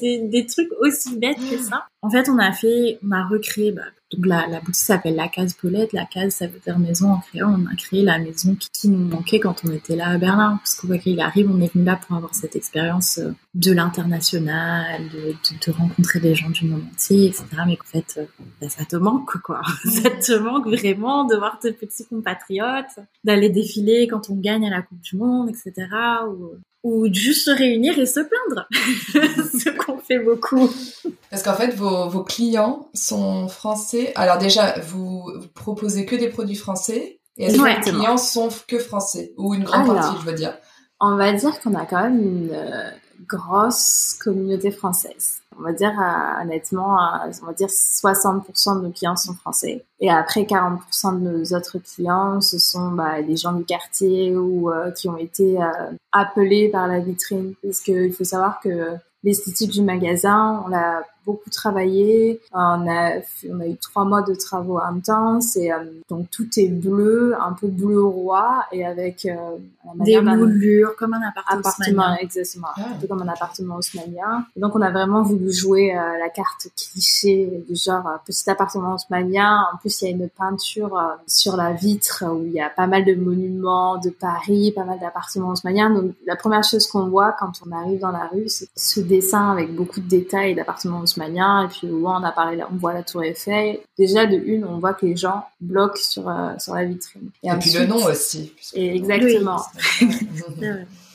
des, des trucs aussi bêtes que ça. En fait, on a fait, on a recréé, bah, donc la, boutique s'appelle la Case Paulette. La Case, ça veut dire maison en créole. On a créé la maison qui, nous manquait quand on était là à Berlin. Parce qu'on voit qu'il arrive, on est venu là pour avoir cette expérience euh, de l'international, de, rencontrer des gens du monde entier, etc. Mais en fait, euh, bah, ça te manque, quoi. *laughs* ça te manque vraiment de voir tes petits compatriotes, d'aller défiler quand on gagne à la Coupe du Monde, etc. ou juste se réunir et se plaindre, *laughs* ce qu'on fait beaucoup. Parce qu'en fait, vos, vos, clients sont français. Alors déjà, vous, vous, proposez que des produits français et est-ce que vos clients sont que français? Ou une grande partie, je veux dire On va dire qu'on a quand même une euh, grosse communauté française. On va dire euh, honnêtement, euh, on va dire 60% de nos clients sont français. Et après 40% de nos autres clients, ce sont bah, des gens du quartier ou euh, qui ont été appelés par la vitrine. Parce qu'il faut savoir que l'esthétique du magasin, on l'a beaucoup travaillé. On a, on a eu trois mois de travaux intenses et euh, donc tout est bleu, un peu bleu roi et avec euh, des moulures comme un appartement, appartement exactement, ah. un peu comme un appartement haussmannien. Et donc on a vraiment voulu jouer euh, la carte cliché du genre petit appartement haussmannien. En plus il y a une peinture sur la vitre où il y a pas mal de monuments de Paris, pas mal d'appartements haussmanniens. Donc la première chose qu'on voit quand on arrive dans la rue, c'est ce dessin avec beaucoup de détails d'appartements haussmanniens et puis on a parlé, on voit la tour Eiffel. Déjà de une, on voit que les gens bloquent sur euh, sur la vitrine. Et, puis le nom aussi. exactement. *laughs*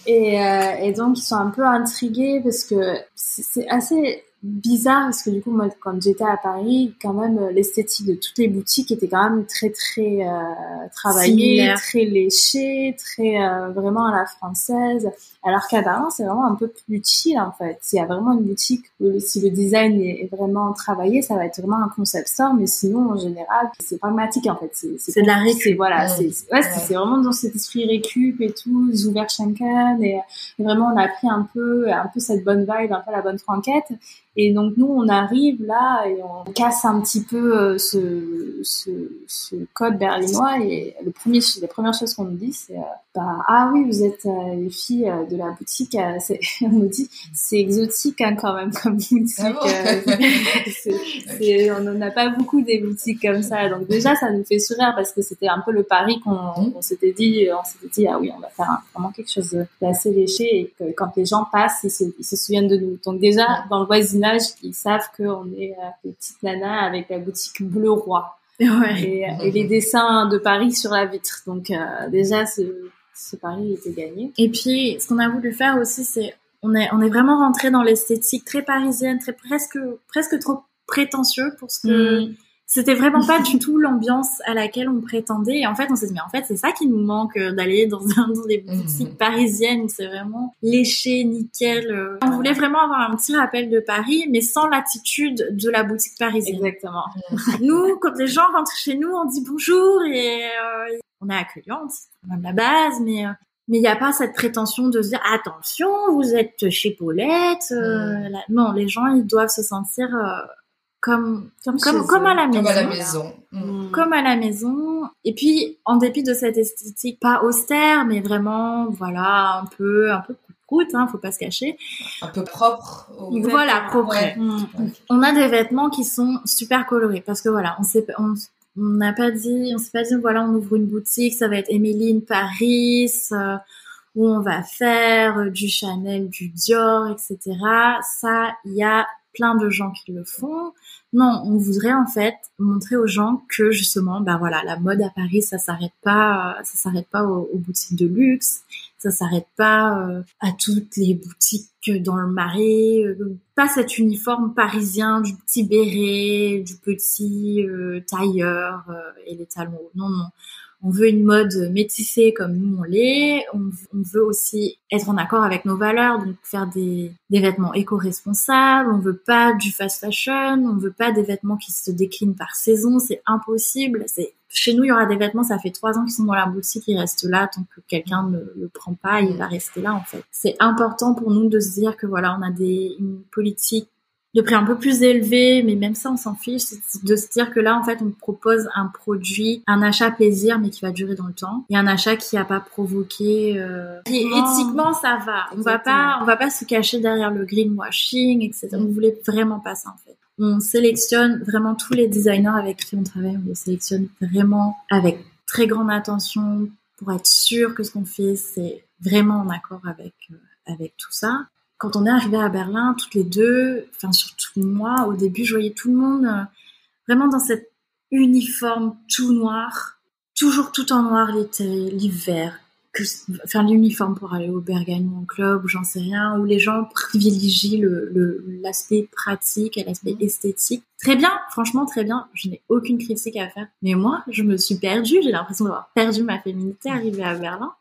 et, euh, et donc ils sont un peu intrigués parce que c'est assez bizarre parce que du coup moi quand j'étais à Paris quand même euh, l'esthétique de toutes les boutiques était quand même très très euh, travaillée très léchée très euh, vraiment à la française alors qu'à Berlin c'est vraiment un peu plus chill en fait. S'il y a vraiment une boutique où si le design est, vraiment travaillé ça va être vraiment un concept store mais sinon en général c'est pragmatique en fait. C'est de la récup. Voilà c'est ouais, c'est vraiment dans cet esprit récup et tout Zuber Schenken et, et vraiment on a pris un peu un peu cette bonne vibe un peu la bonne franquette. Et donc nous, on arrive là et on casse un petit peu euh, ce, ce, ce code berlinois. Et le premier, les premières choses qu'on nous dit, c'est euh, bah, ah oui, vous êtes euh, les filles de la boutique. *laughs* on nous dit c'est exotique hein, quand même comme boutique. Ah *laughs* on n'en a pas beaucoup des boutiques comme ça. Donc déjà, ça nous fait sourire parce que c'était un peu le pari qu'on mmh. s'était dit. On s'était dit ah oui, on va faire vraiment quelque chose d'assez léché et que quand les gens passent, ils se, ils se souviennent de nous. Donc déjà, mmh. dans le voisinage ils savent qu'on est euh, des petites nanas avec la boutique Bleu Roi. Et, les dessins de Paris sur la vitre. Donc euh, déjà, ce, ce pari était gagné. Et puis, ce qu'on a voulu faire aussi, c'est on est, on est vraiment rentré dans l'esthétique très parisienne, très presque, presque trop prétentieux pour ce que... Mm. C'était vraiment pas du tout l'ambiance à laquelle on prétendait. Et en fait, on s'est dit, mais en fait, c'est ça qui nous manque euh, d'aller dans, un, dans des boutiques mhm. parisiennes c'est vraiment léché, nickel. Euh. On voulait vraiment avoir un petit rappel de Paris, mais sans l'attitude de la boutique parisienne. Exactement. *laughs* nous, quand les gens rentrent chez nous, on dit bonjour et euh, on est accueillante, même la base, mais mais il n'y a pas cette prétention de se dire attention, vous êtes chez Paulette. Mhm. non, les gens ils doivent se sentir comme comme comme, comme à la maison. Comme à la maison. Mm. Comme à la maison. Et puis, en dépit de cette esthétique pas austère, mais vraiment, voilà, un peu, un peu route, hein, faut pas se cacher. Un peu propre. Voilà, propre. Mm. On a des vêtements qui sont super colorés parce que voilà, on sait, on, on n'a pas dit, on s'est pas dit, voilà, on ouvre une boutique, ça va être Emeline Paris, euh, où on va faire euh, du Chanel, du Dior, etc. Ça, il y a plein de gens qui le font. Non, on voudrait en fait montrer aux gens que justement, bah voilà, la mode à Paris, ça s'arrête pas, ça s'arrête pas aux, boutiques de luxe, Ça s'arrête pas euh, à toutes les boutiques dans le marais, euh, pas cet uniforme parisien du petit béret, du petit euh, tailleur et les talons. Non, non on veut une mode métissée comme nous on l'est. On, veut aussi être en accord avec nos valeurs, donc faire des, vêtements éco-responsables. On veut pas du fast fashion. On veut pas des vêtements qui se déclinent par saison. C'est impossible. C'est chez nous, il y aura des vêtements, ça fait trois ans qu'ils sont dans la boutique, ils restent là tant que quelqu'un ne le prend pas, il va rester là en fait. C'est important pour nous de se dire que voilà, on a des, une politique de prix un peu plus élevé, mais même ça, on s'en fiche, de se dire que là, en fait, on propose un produit, un achat plaisir, mais qui va durer dans le temps, et un achat qui n'a pas provoqué. Euh... éthiquement, ça va. On va pas, on va pas se cacher derrière le greenwashing, etc. On voulait vraiment pas ça, en fait. On sélectionne vraiment tous les designers avec qui on travaille, on les sélectionne vraiment avec très grande attention pour être sûr que ce qu'on fait, c'est vraiment en accord avec euh, avec tout ça quand on est arrivé à Berlin, toutes les deux, enfin surtout moi, au début, je voyais tout le monde euh, vraiment dans cet uniforme tout noir, toujours tout en noir l'été, l'hiver, que, enfin l'uniforme pour aller au Bergamo club ou j'en sais rien, où les gens privilégient l'aspect pratique et l'aspect esthétique. Très bien, franchement très bien, je n'ai aucune critique à faire. Mais moi, je me suis perdue, j'ai l'impression d'avoir perdu ma féminité arrivée à Berlin.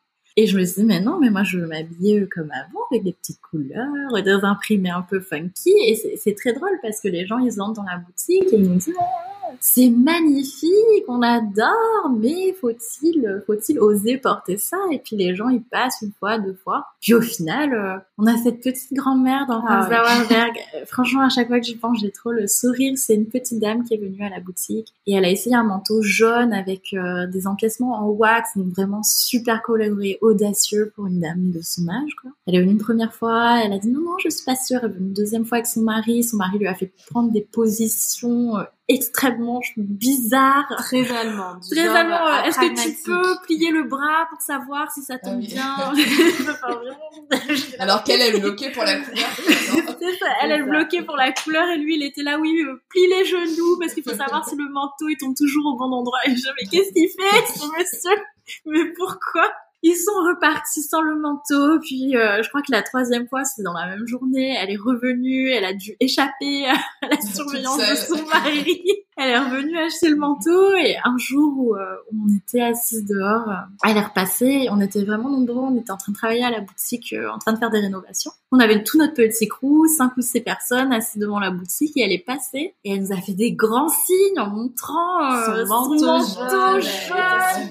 Et je me suis dit, mais non, mais moi, je veux m'habiller comme avant, avec des petites couleurs, des imprimés un peu funky. Et c'est très drôle parce que les gens, ils entrent dans la boutique et ils nous disent, c'est magnifique, on adore, mais faut-il, faut-il oser porter ça? Et puis les gens, ils passent une fois, deux fois. Puis au final, euh, on a cette petite grand-mère dans ah, euh, Franchement, à chaque fois que j'y pense, j'ai trop le sourire. C'est une petite dame qui est venue à la boutique et elle a essayé un manteau jaune avec euh, des encaissements en wax, donc vraiment super coloré, audacieux pour une dame de son âge. Quoi. Elle est venue une première fois, elle a dit non, non, je suis pas sûre. Elle est venue une deuxième fois avec son mari. Son mari lui a fait prendre des positions extrêmement bizarre. Très allemand. Très allemand. Est-ce que tu peux plier le bras pour savoir si ça tombe ah bien *laughs* *laughs* Alors qu'elle est bloquée pour la couleur. Elle est bloquée pour la couleur et lui il était là oui euh, plie les genoux parce qu'il faut savoir si le manteau il tombe toujours au bon endroit. Et je mais qu'est-ce qu'il fait? Ce monsieur Mais pourquoi? Ils sont repartis sans le manteau, puis euh, je crois que la troisième fois, c'est dans la même journée, elle est revenue, elle a dû échapper à la surveillance de son mari. Elle est revenue acheter le manteau et un jour où, euh, on était assise dehors, euh, elle est repassée, on était vraiment nombreux, on était en train de travailler à la boutique, en train de faire des rénovations. On avait tout notre petit crew, cinq ou six personnes assises devant la boutique et elle est passée et elle nous a fait des grands signes en montrant son manteau, jaune,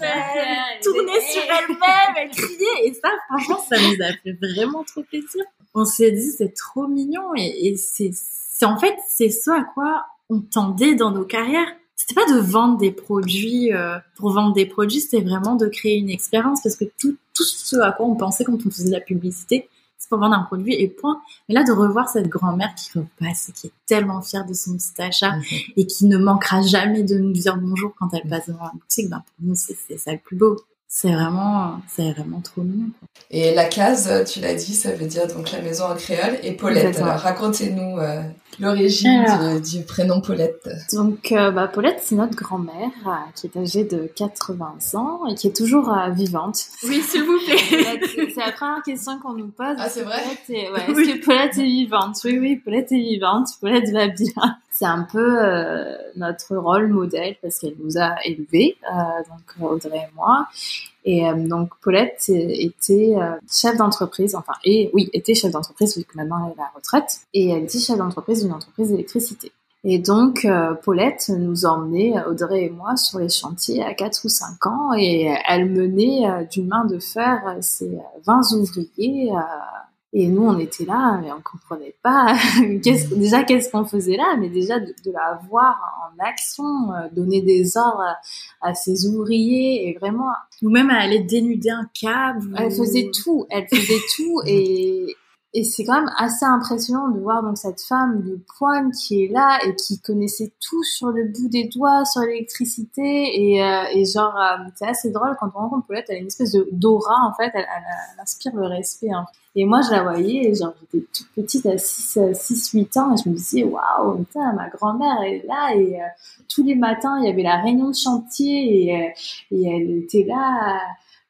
elle tournait sur elle-même elle criait. Et ça, franchement, ça nous a fait vraiment trop plaisir. On s'est dit, c'est trop mignon. Et, c'est, c'est en fait, c'est ce à quoi on tendait dans nos carrières. C'était pas de vendre des produits euh, pour vendre des produits, c'était vraiment de créer une expérience parce que tout, tout ce à quoi on pensait quand on faisait de la publicité, c'est pour vendre un produit et point. Mais là, de revoir cette grand-mère qui repasse et qui est tellement fière de son petit achat mhm. et qui ne manquera jamais de nous dire bonjour quand elle passe devant la boutique, ben pour nous, c'est ça le plus beau c'est vraiment, c'est vraiment trop mignon. Et la case, tu l'as dit, ça veut dire donc la maison en créole. Et Paulette, alors racontez-nous euh, l'origine du, prénom Paulette. Donc, euh, bah, Paulette, c'est notre grand-mère euh, qui est âgée de 80 ans et qui est toujours vivante. Oui, s'il vous plaît. *laughs* c'est la première question qu'on nous pose. Ah, c'est vrai ouais, *laughs* Est-ce que Paulette est vivante? Oui, oui, Paulette est vivante. Paulette va bien c'est un peu euh, notre rôle modèle parce qu'elle nous a élevés, euh, donc Audrey et moi. Et euh, donc Paulette était chef d'entreprise, enfin et oui était chef d'entreprise vu que maintenant elle est à la retraite et elle était chef d'entreprise d'une entreprise d'électricité. Et donc, Paulette nous emmenait, Audrey et moi, sur les chantiers à 4 ou 5 ans et elle menait d'une main de fer ses 20 ouvriers et nous, on était là, mais on comprenait pas *laughs* qu'est-ce, déjà qu'est-ce qu'on faisait là, mais déjà de, la voir en action, euh, donner des ordres à, ses ouvriers et vraiment. Nous-mêmes, elle allait dénuder un câble. Elle faisait tout, elle faisait tout et et c'est quand même assez impressionnant de voir donc cette femme de poigne qui est là et qui connaissait tout sur le bout des doigts sur l'électricité et, euh, et genre euh, c'est assez drôle quand on rencontre Paulette elle a une espèce de d'aura en fait elle, elle, inspire le respect hein. et moi je la voyais genre j'étais toute petite à 6 6 8 ans et je me disais waouh putain ma grand-mère est là et euh, tous les matins il y avait la réunion de chantier et, et elle était là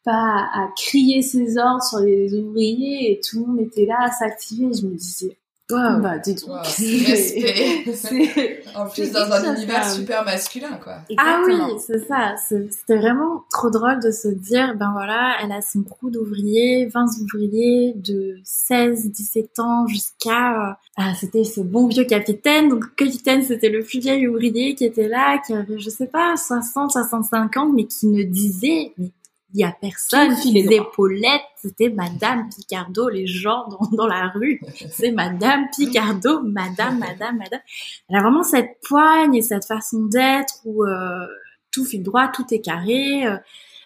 pas à crier ses ordres sur les ouvriers et tout le monde était là à s'activer. Je me disais, Wow. Bah, dis donc. respect. *laughs* en plus, dans un univers super masculin, quoi. Ah oui, c'est ça. C'était vraiment trop drôle de se dire, ben voilà, elle a son crew d'ouvriers, 20 ouvriers de 16, 17 ans jusqu'à, euh, ah, c'était ce bon vieux capitaine. Donc, capitaine, c'était le plus vieil ouvrier qui était là, qui avait, je sais pas, 60, 65 ans, mais qui ne disait, mais il y a personne, les épaulettes, c'était Madame Picardo, les gens dans, dans la rue, c'est Madame Picardo, Madame, Madame, Madame. Elle a vraiment cette poigne et cette façon d'être où euh, tout fait droit, tout est carré. Euh,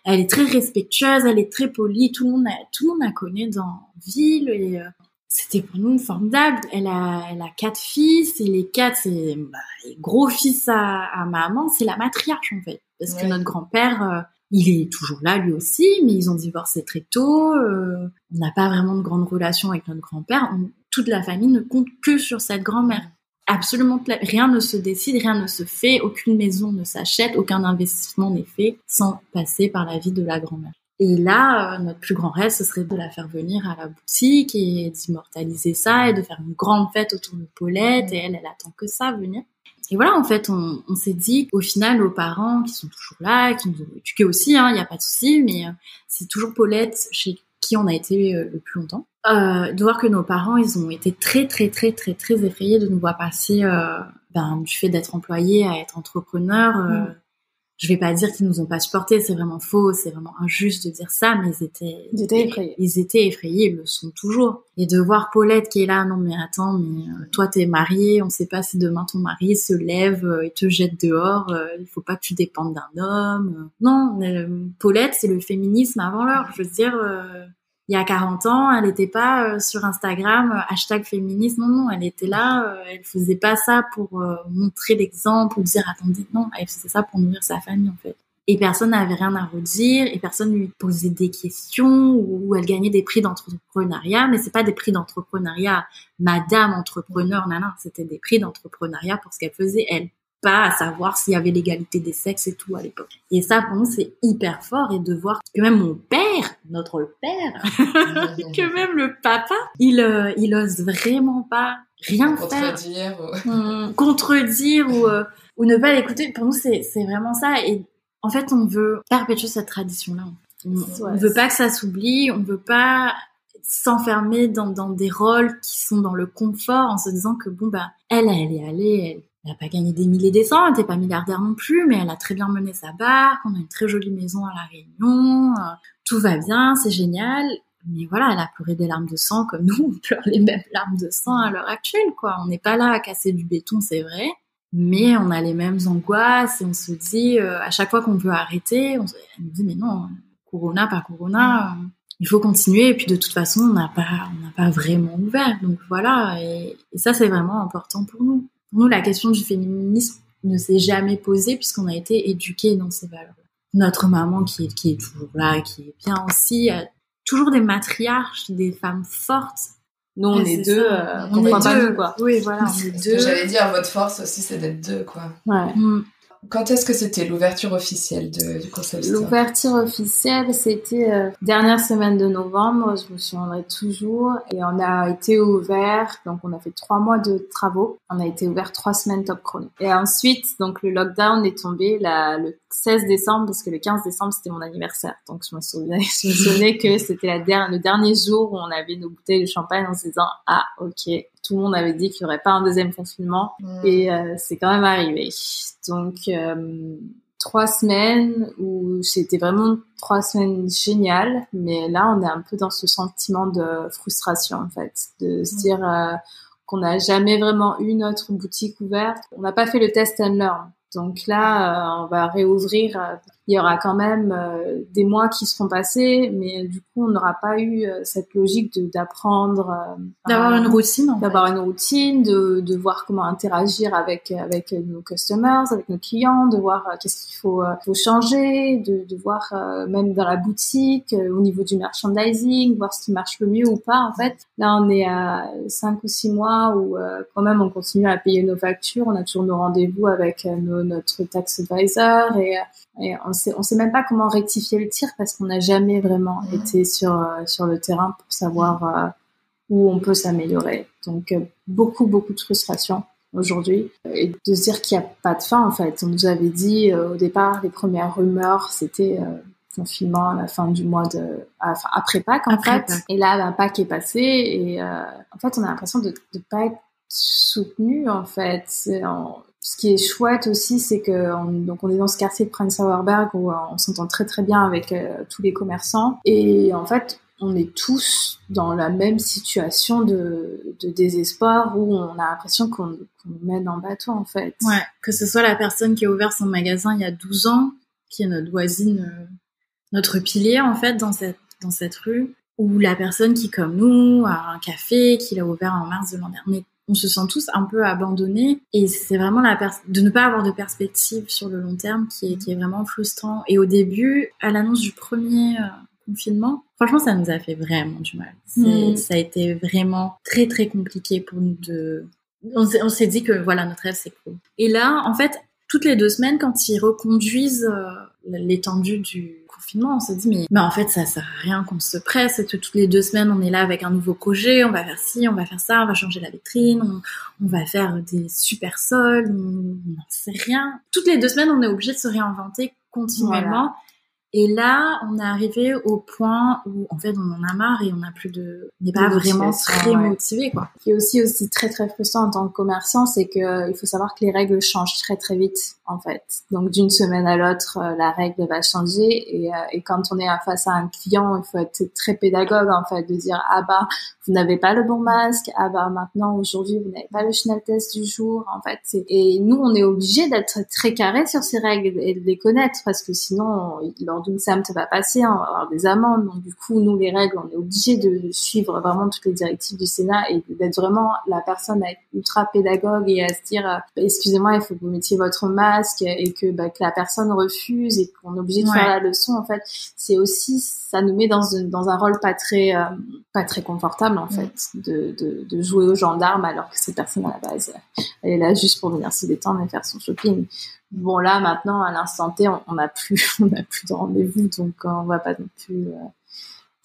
elle est très respectueuse, elle est très polie, tout le monde, tout le monde la connaît dans ville et euh, c'était pour nous formidable. Elle a, elle a quatre fils et les quatre, c'est bah, gros fils à, à maman, c'est la matriarche en fait, parce que notre grand-père il est toujours là lui aussi, mais ils ont divorcé très tôt. Euh, on n'a pas vraiment de grande relation avec notre grand-père. Toute la famille ne compte que sur cette grand-mère. Absolument rien ne se décide, rien ne se fait, aucune maison ne s'achète, aucun investissement n'est fait sans passer par la vie de la grand-mère. Et là, euh, notre plus grand rêve, ce serait de la faire venir à la boutique et d'immortaliser ça et de faire une grande fête autour de Paulette. Et elle, elle attend que ça venir. Et voilà, en fait, on, s'est dit au final, aux parents qui sont toujours là, qui nous ont éduqués aussi, il hein, n'y a pas de souci, mais euh, c'est toujours Paulette chez qui on a été euh, le plus longtemps. Euh, de voir que nos parents, ils ont été très, très, très, très, très effrayés de nous voir passer euh, ben, du fait d'être employés à être entrepreneurs. Mm je vais pas dire qu'ils nous ont pas supportés, c'est vraiment faux, c'est vraiment injuste de dire ça, mais ils étaient, ils étaient effrayés. Ils étaient effrayés, ils le sont toujours. Et de voir Paulette qui est là, non mais attends, mais euh, toi t'es mariée, on sait pas si demain ton mari se lève euh, et te jette dehors, euh, il faut pas que tu dépendes d'un homme. Non, Paulette c'est le féminisme avant l'heure, je veux dire il y a 40 ans, elle n'était pas euh, sur Instagram euh, hashtag féminisme. Non, non, elle était là. Euh, elle faisait pas ça pour montrer l'exemple ou dire attendez, non, elle faisait ça pour nourrir sa famille en fait. Et personne n'avait rien à redire et personne lui posait des questions ou elle gagnait des prix d'entrepreneuriat, mais c'est pas des prix d'entrepreneuriat Madame entrepreneur, non, c'était des prix d'entrepreneuriat pour ce qu'elle faisait elle pas à savoir s'il y avait l'égalité des sexes et tout à l'époque. Et ça, pour nous, c'est hyper fort et de voir que même mon père, notre père, *laughs* que même le papa, il, euh, il ose vraiment pas rien contredire faire. Ou... Contredire ou, euh, ou ne pas l'écouter. Pour nous, c'est, c'est vraiment ça. Et en fait, on veut perpétuer cette tradition-là. On, veut pas que ça s'oublie, on veut pas s'enfermer dans, dans des rôles qui sont dans le confort en se disant que bon bah elle elle est allée elle elle n'a pas gagné des milliers des cents, elle n'était pas milliardaire non plus, mais elle a très bien mené sa barque, on a une très jolie maison à La Réunion, euh, tout va bien, c'est génial. Mais voilà, elle a pleuré des larmes de sang comme nous, on pleure les mêmes *laughs* larmes de sang à l'heure actuelle, quoi. On n'est pas là à casser du béton, c'est vrai, mais on a les mêmes angoisses et on se dit, euh, à chaque fois qu'on veut arrêter, on, nous dit, mais non, Corona, pas Corona, euh, il faut continuer. Et puis de toute façon, on n'a pas, on n'a pas vraiment ouvert. Donc voilà, et ça, c'est vraiment important pour nous. Pour nous, la question du féminisme ne s'est jamais posée puisqu'on a été éduqués dans ces valeurs. Notre maman qui est, qui est toujours là, qui est bien aussi, toujours des matriarches, des femmes fortes. Nous, on est, deux, euh, on, est deux, quoi. Oui, voilà, on est deux. J'allais dire, votre force aussi, c'est d'être deux, quoi. Ouais. Mm. Quand est-ce que c'était l'ouverture officielle de, du concept L'ouverture officielle, c'était euh, dernière semaine de novembre, je me souviendrai toujours. Et on a été ouvert, donc on a fait trois mois de travaux. On a été ouvert trois semaines top chrono. Et ensuite, donc le lockdown est tombé la, le 16 décembre, parce que le 15 décembre, c'était mon anniversaire. Donc je me souviens, *laughs* je me souvenais que c'était la le dernier jour où on avait nos bouteilles de champagne en se disant, ah, ok, tout le monde avait dit qu'il n'y aurait pas un deuxième confinement mm. et euh, c'est quand même arrivé. Donc euh, trois semaines où c'était vraiment trois semaines géniales, mais là on est un peu dans ce sentiment de frustration en fait, de se mm. dire euh, qu'on n'a jamais vraiment eu notre boutique ouverte. On n'a pas fait le test and learn. Donc là, on va réouvrir il y aura quand même euh, des mois qui seront passés, mais du coup, on n'aura pas eu euh, cette logique d'apprendre, euh, d'avoir une routine, d'avoir une routine, de, de voir comment interagir avec avec nos customers, avec nos clients, de voir qu'est-ce qu'il faut, faut changer, de, de voir même dans la boutique, au niveau du merchandising, voir ce qui marche le mieux ou pas. En fait, là, on est à cinq ou six mois où quand même on continue à payer nos factures, on a toujours nos rendez-vous avec nos, notre tax advisor et, et on sait, on sait même pas comment rectifier le tir parce qu'on n'a jamais vraiment été sur euh, sur le terrain pour savoir euh, où on peut s'améliorer. Donc beaucoup beaucoup de frustration aujourd'hui et de se dire qu'il n'y a pas de fin en fait. On nous avait dit au départ les premières rumeurs c'était confinement à la fin du mois de enfin, après Pâques en fait et là la Pâques est passée et en fait on a l'impression de ne pas être soutenu en fait. Ce qui est chouette aussi, c'est que on, donc on est dans ce quartier de Prenzlauer Berg où euh, on s'entend très très bien avec euh, tous les commerçants. Et en fait on est tous dans la même situation de, désespoir où on a l'impression qu'on mène en bateau en fait. Ouais, que ce soit la personne qui a ouvert son magasin il y a 12 ans, qui est notre voisine, euh, notre pilier en fait dans cette dans cette rue, ou la personne qui comme nous a un café qu'il a ouvert en mars de l'an dernier on se sent tous un peu abandonnés et c'est vraiment la de ne pas avoir de perspective sur le long terme qui est, qui est vraiment frustrant. Et au début, à l'annonce du premier euh, confinement, franchement, ça nous a fait vraiment du mal. Mm. Ça a été vraiment très très compliqué pour nous de. On s'est dit que voilà, notre rêve c'est cool. Et là, en fait, toutes les deux semaines, quand ils reconduisent euh, l'étendue du confinement, on se dit mais, mais en fait ça sert à rien qu'on se presse et que toutes les deux semaines on est là avec un nouveau projet, on va faire ci, on va faire ça, on va changer la vitrine, on, va faire des super sols, on n'en sait rien. Toutes les deux semaines on est obligé de se réinventer continuellement. Et là, on est arrivé au point où, en fait, on en a marre et on n'a plus de, on n'est pas vraiment très motivé, quoi. Ce qui est aussi aussi très très frustrant en tant que commerçant, c'est que il faut savoir que les règles changent très très vite, en fait. Donc d'une semaine à l'autre, euh, la règle va changer et, euh, et quand on est face à un client, il faut être très pédagogue, en fait, de dire ah bah vous n'avez pas le bon masque, ah bah maintenant aujourd'hui vous n'avez pas le Schnell test du jour, en fait. Et nous, on est obligé d'être très carré sur ces règles et de les connaître parce que sinon, d'une SAM va passer, on va avoir des amendes. Donc du coup, nous, les règles, on est obligé de suivre vraiment toutes les directives du Sénat et d'être vraiment la personne à être ultra pédagogue et à se dire, euh, bah, excusez-moi, il faut que vous mettiez votre masque et que, bah, que la personne refuse et qu'on est obligé de faire la leçon. En fait, c'est aussi, ça nous met dans, dans un rôle pas très, euh, pas très confortable en fait, de, de, de, jouer aux gendarmes alors que cette personne à la base, elle est là juste pour venir se détendre et faire son shopping. Bon là maintenant à l'instant T on n'a plus *laughs* on plus de rendez-vous donc euh, on va pas non plus. Euh,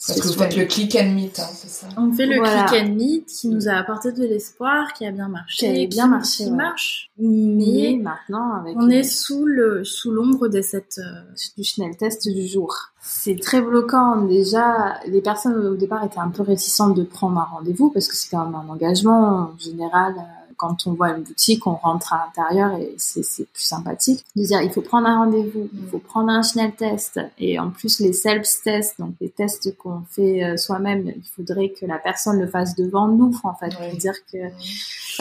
Parce que vous faites le click and meet, hein, c'est ça On fait le click and meet qui nous a apporté de l'espoir, qui a bien marché, qui a bien marché, qui marche. Mais, maintenant, avec on est sous le sous l'ombre de cette euh, du Schnell test du jour. C'est très bloquant. Déjà, les personnes au départ étaient un peu réticentes de prendre un rendez-vous parce que c'est quand même un engagement en général quand on voit une boutique, on rentre à l'intérieur et c'est plus sympathique. De dire, il faut prendre un rendez-vous, il faut prendre un Schnell test et en plus les self-tests, donc les tests qu'on fait euh, soi-même, il faudrait que la personne le fasse devant nous, en fait. Oui. dire que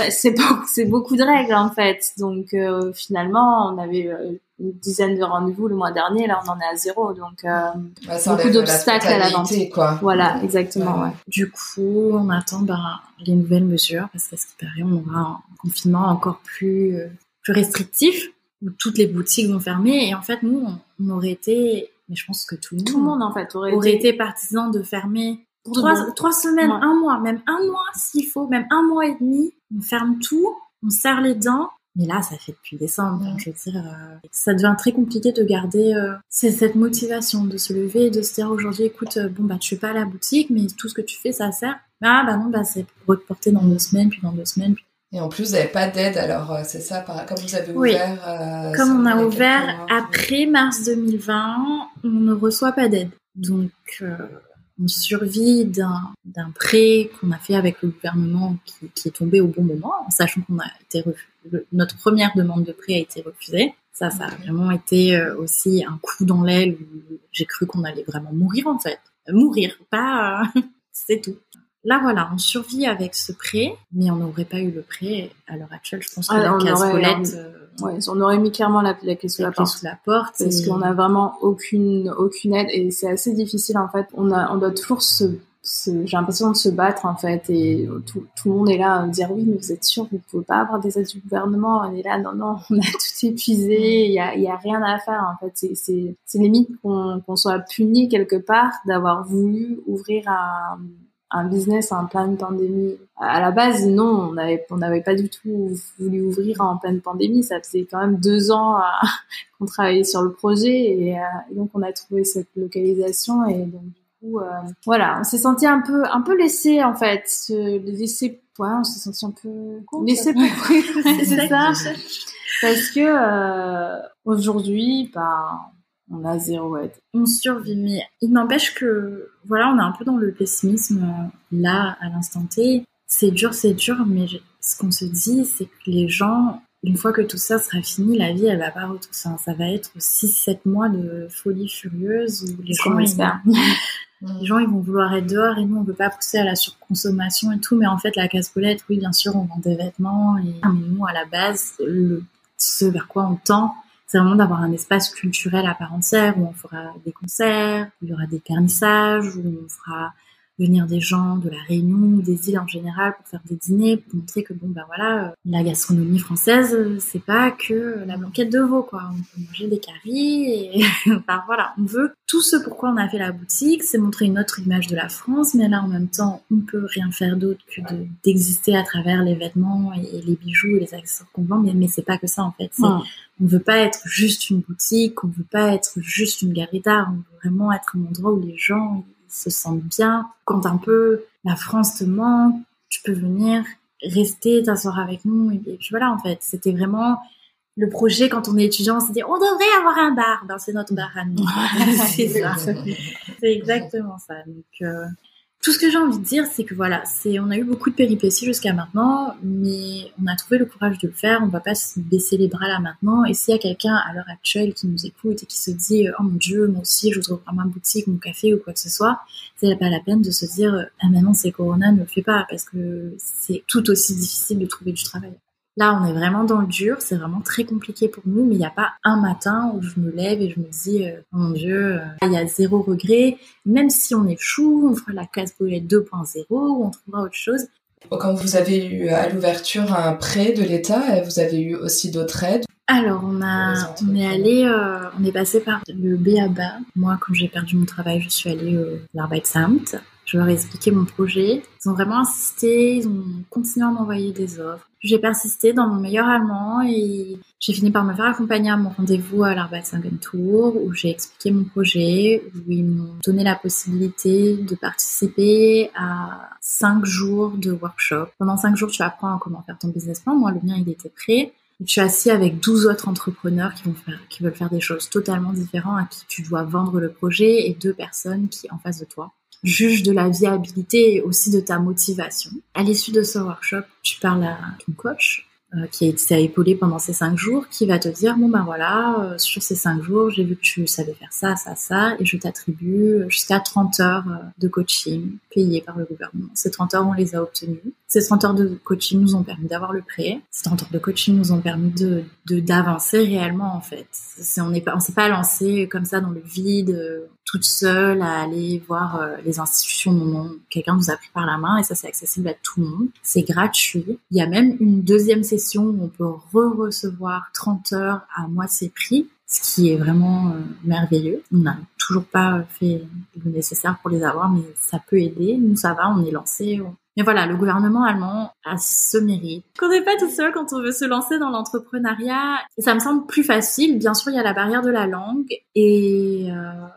c'est *laughs* c'est beaucoup de règles en fait. Donc euh, finalement, on avait euh, une dizaine de rendez-vous le mois dernier, là on en est à zéro, donc euh, beaucoup d'obstacles à la vente. Quoi. Voilà, exactement. Ouais. Du coup, on attend ben, les nouvelles mesures parce qu'à ce qui paraît, on aura un confinement encore plus plus restrictif où toutes les boutiques vont fermer et en fait nous on, aurait été, mais je pense que tout le monde, tout le monde en fait aurait, aurait été... partisan de fermer Trois, trois, semaines, un mois, même un mois s'il faut, même un mois et demi, on ferme tout, on serre les dents. Mais là, ça fait depuis décembre. je veux dire, euh, ça devient très compliqué de garder euh, cette motivation, de se lever et de se dire aujourd'hui, écoute, euh, bon bah tu es pas à la boutique, mais tout ce que tu fais, ça sert. Ah bah non, bah c'est pour reporter dans deux semaines, puis dans deux semaines. Et en plus, vous n'avez pas d'aide, alors c'est ça, comme vous avez ouvert. Oui. comme on a ouvert après mars 2020, on ne reçoit pas d'aide. Donc on survit d'un, d'un prêt qu'on a fait avec le gouvernement qui, qui, est tombé au bon moment, en sachant qu'on a été notre première demande de prêt a été refusée. Ça, ça a vraiment été euh, aussi un coup dans l'aile où j'ai cru qu'on allait vraiment mourir en fait. Mourir, pas, euh, *laughs* c'est tout. Là, voilà, on survit avec ce prêt, mais on n'aurait pas eu le prêt à l'heure actuelle. Je pense que la casse Ouais, on aurait mis clairement la, la clé sous la, porte. Sous la porte parce qu'on a vraiment aucune aucune aide et c'est assez difficile en fait. On a on doit toujours se, j'ai l'impression de se battre en fait et tout, tout, le monde est là à dire oui mais vous êtes sûr vous pouvez pas avoir des aides du gouvernement on est là non non *laughs* on a tout épuisé il y a, y a rien à faire en fait c'est c'est limite qu'on qu'on soit puni quelque part d'avoir voulu ouvrir un un business en pleine pandémie. À la base, non, on n'avait on pas du tout voulu ouvrir en pleine pandémie. Ça faisait quand même deux ans *laughs* qu'on travaillait sur le projet et, donc on a trouvé cette localisation et donc du coup, voilà, on s'est senti un peu un peu laissé en fait, se laisser ouais, on s'est senti un peu laissé pour *laughs* c'est ça. Parce que euh, aujourd'hui, bah, on a zéro aide. On survit, mais il n'empêche que voilà, on est un peu dans le pessimisme euh, là à l'instant T. C'est dur, c'est dur, mais ce qu'on se dit, c'est que les gens, une fois que tout ça sera fini, la vie, elle va pas retourner. Ça va être 6-7 mois de folie furieuse où les gens, *laughs* *laughs* les gens, ils vont vouloir être dehors et nous, on veut pas pousser à la surconsommation et tout. Mais en fait, la casse-boulette, oui, bien sûr, on vend des vêtements. Et... Mais nous, à la base, le, ce vers quoi on tend, vraiment d'avoir un espace culturel à part entière où on fera des concerts, où il y aura des carnissages, où on fera venir des gens de la Réunion ou des îles en général pour faire des dîners, pour montrer que bon ben voilà, euh, la gastronomie française, euh, c'est pas que la blanquette de veau quoi. On peut manger des caries et *laughs* enfin voilà, on veut tout ce pourquoi on a fait la boutique, c'est montrer une autre image de la France, mais là en même temps, on peut rien faire d'autre que d'exister à travers les vêtements et, les bijoux et les accessoires qu'on vend, mais, mais c'est pas que ça en fait. On veut pas être juste une boutique, on veut pas être juste une galerie d'art, on veut vraiment être un endroit où les gens se sentent bien. Quand un peu la France te manque, tu peux venir rester, t'asseoir avec nous. Et, puis voilà, en fait, c'était vraiment le projet quand on est étudiant, dit on devrait avoir un bar. Ben, c'est notre bar à nous. *laughs* c'est ça. c'est exactement ça. Donc, euh, tout ce que j'ai envie de dire, c'est que voilà, c'est, on a eu beaucoup de péripéties jusqu'à maintenant, mais on a trouvé le courage de le faire. On va pas se baisser les bras là maintenant. Et s'il y a quelqu'un à l'heure actuelle qui nous écoute et qui se dit, oh mon dieu, moi aussi, je voudrais ouvrir ma boutique, mon café ou quoi que ce soit, c'est pas la peine de se dire, ah maintenant c'est Corona, ne le fais pas, parce que c'est tout aussi difficile de trouver du travail. Là, on est vraiment dans le dur, c'est vraiment très compliqué pour nous, mais il n'y a pas un matin où je me lève et je me dis, euh, oh mon Dieu, euh, il y a zéro regret. Même si on échoue, on fera la casse boulette 2.0 ou on trouvera autre chose. Quand vous avez eu à l'ouverture un prêt de l'État, vous avez eu aussi d'autres aides? Alors, on a, on est allé, euh, on est passé par le BABA. Moi, quand j'ai perdu mon travail, je suis allée au l'Arbeitsamt. Je leur ai expliqué mon projet. Ils ont vraiment insisté, ils ont continué à m'envoyer des offres. J'ai persisté dans mon meilleur allemand et j'ai fini par me faire accompagner à mon rendez-vous à l'Arbeitsagentur où j'ai expliqué mon projet, où ils m'ont donné la possibilité de participer à cinq jours de workshop. Pendant cinq jours, tu apprends comment faire ton business plan. Moi, le mien, il était prêt. Je suis assis avec 12 autres entrepreneurs qui vont faire, qui veulent faire des choses totalement différentes, à qui tu dois vendre le projet et deux personnes qui, en face de toi, juge de la viabilité et aussi de ta motivation. À l'issue de ce workshop, tu parles à ton coach euh, qui été épaulé pendant ces cinq jours, qui va te dire bon ben voilà, euh, sur ces cinq jours, j'ai vu que tu savais faire ça, ça, ça, et je t'attribue jusqu'à 30 heures euh, de coaching payées par le gouvernement. Ces 30 heures, on les a obtenues. Ces 30 heures de coaching nous ont permis d'avoir le prêt. Ces 30 heures de coaching nous ont permis de d'avancer réellement en fait. on n'est s'est pas lancé comme ça dans le vide toute seule à aller voir euh, les institutions non quelqu'un nous a pris par la main et ça c'est accessible à tout le monde. C'est gratuit. Il y a même une deuxième session où on peut re-recevoir 30 heures à moitié prix, ce qui est vraiment euh, merveilleux. On n'a toujours pas fait le nécessaire pour les avoir, mais ça peut aider. Nous ça va, on est lancé. Mais voilà, le gouvernement allemand a ce mérite. Qu'on n'est pas tout seul quand on veut se lancer dans l'entrepreneuriat. Ça me semble plus facile. Bien sûr, il y a la barrière de la langue et euh,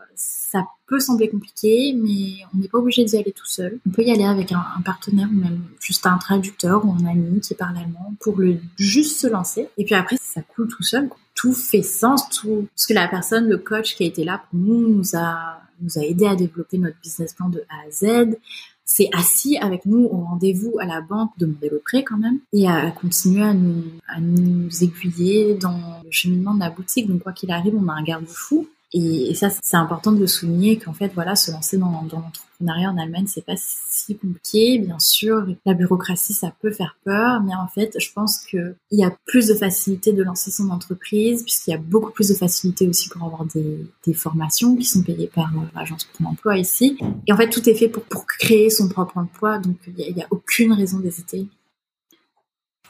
ça peut sembler compliqué, mais on n'est pas obligé d'y aller tout seul. On peut y aller avec un, partenaire ou même juste un traducteur ou un ami qui parle allemand pour juste se lancer. Et puis après, ça coule tout seul. Tout fait sens, tout parce que la personne, le coach qui a été là pour nous, nous a nous aidé à développer notre business plan de A à Z s'est assis avec nous au rendez-vous à la banque, demander le prêt quand même, et à continuer à nous, à nous aiguiller dans le cheminement de la boutique. Donc quoi qu'il arrive, on a un garde-fou. Et, ça, c'est important de le souligner qu'en fait, voilà, se lancer dans, l'entrepreneuriat en Allemagne, c'est pas si compliqué. Bien sûr, la bureaucratie, ça peut faire peur, mais en fait, je pense qu'il y a plus de facilité de lancer son entreprise, puisqu'il y a beaucoup plus de facilité aussi pour avoir des, formations qui sont payées par euh, l'agence pour l'emploi ici. Et en fait, tout est fait pour, créer son propre emploi, donc il n'y a aucune raison d'hésiter.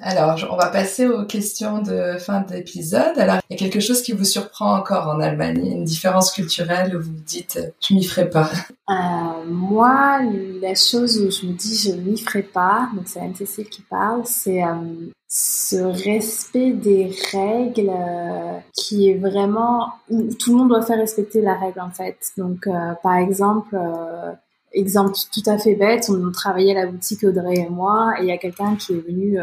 Alors, on va passer aux questions de fin d'épisode. Alors, il y a quelque chose qui vous surprend encore en Allemagne, une différence culturelle où vous dites, je m'y ferai pas. *laughs* Euh, moi, la chose où je me dis, je m'y ferai pas, donc c'est Anne-Cécile qui parle, c'est euh, ce respect des règles euh, qui est vraiment tout le monde doit faire respecter la règle en fait. Donc, par exemple Exemple tout à fait bête, on travaillait à la boutique Audrey et moi, et il y a quelqu'un qui est venu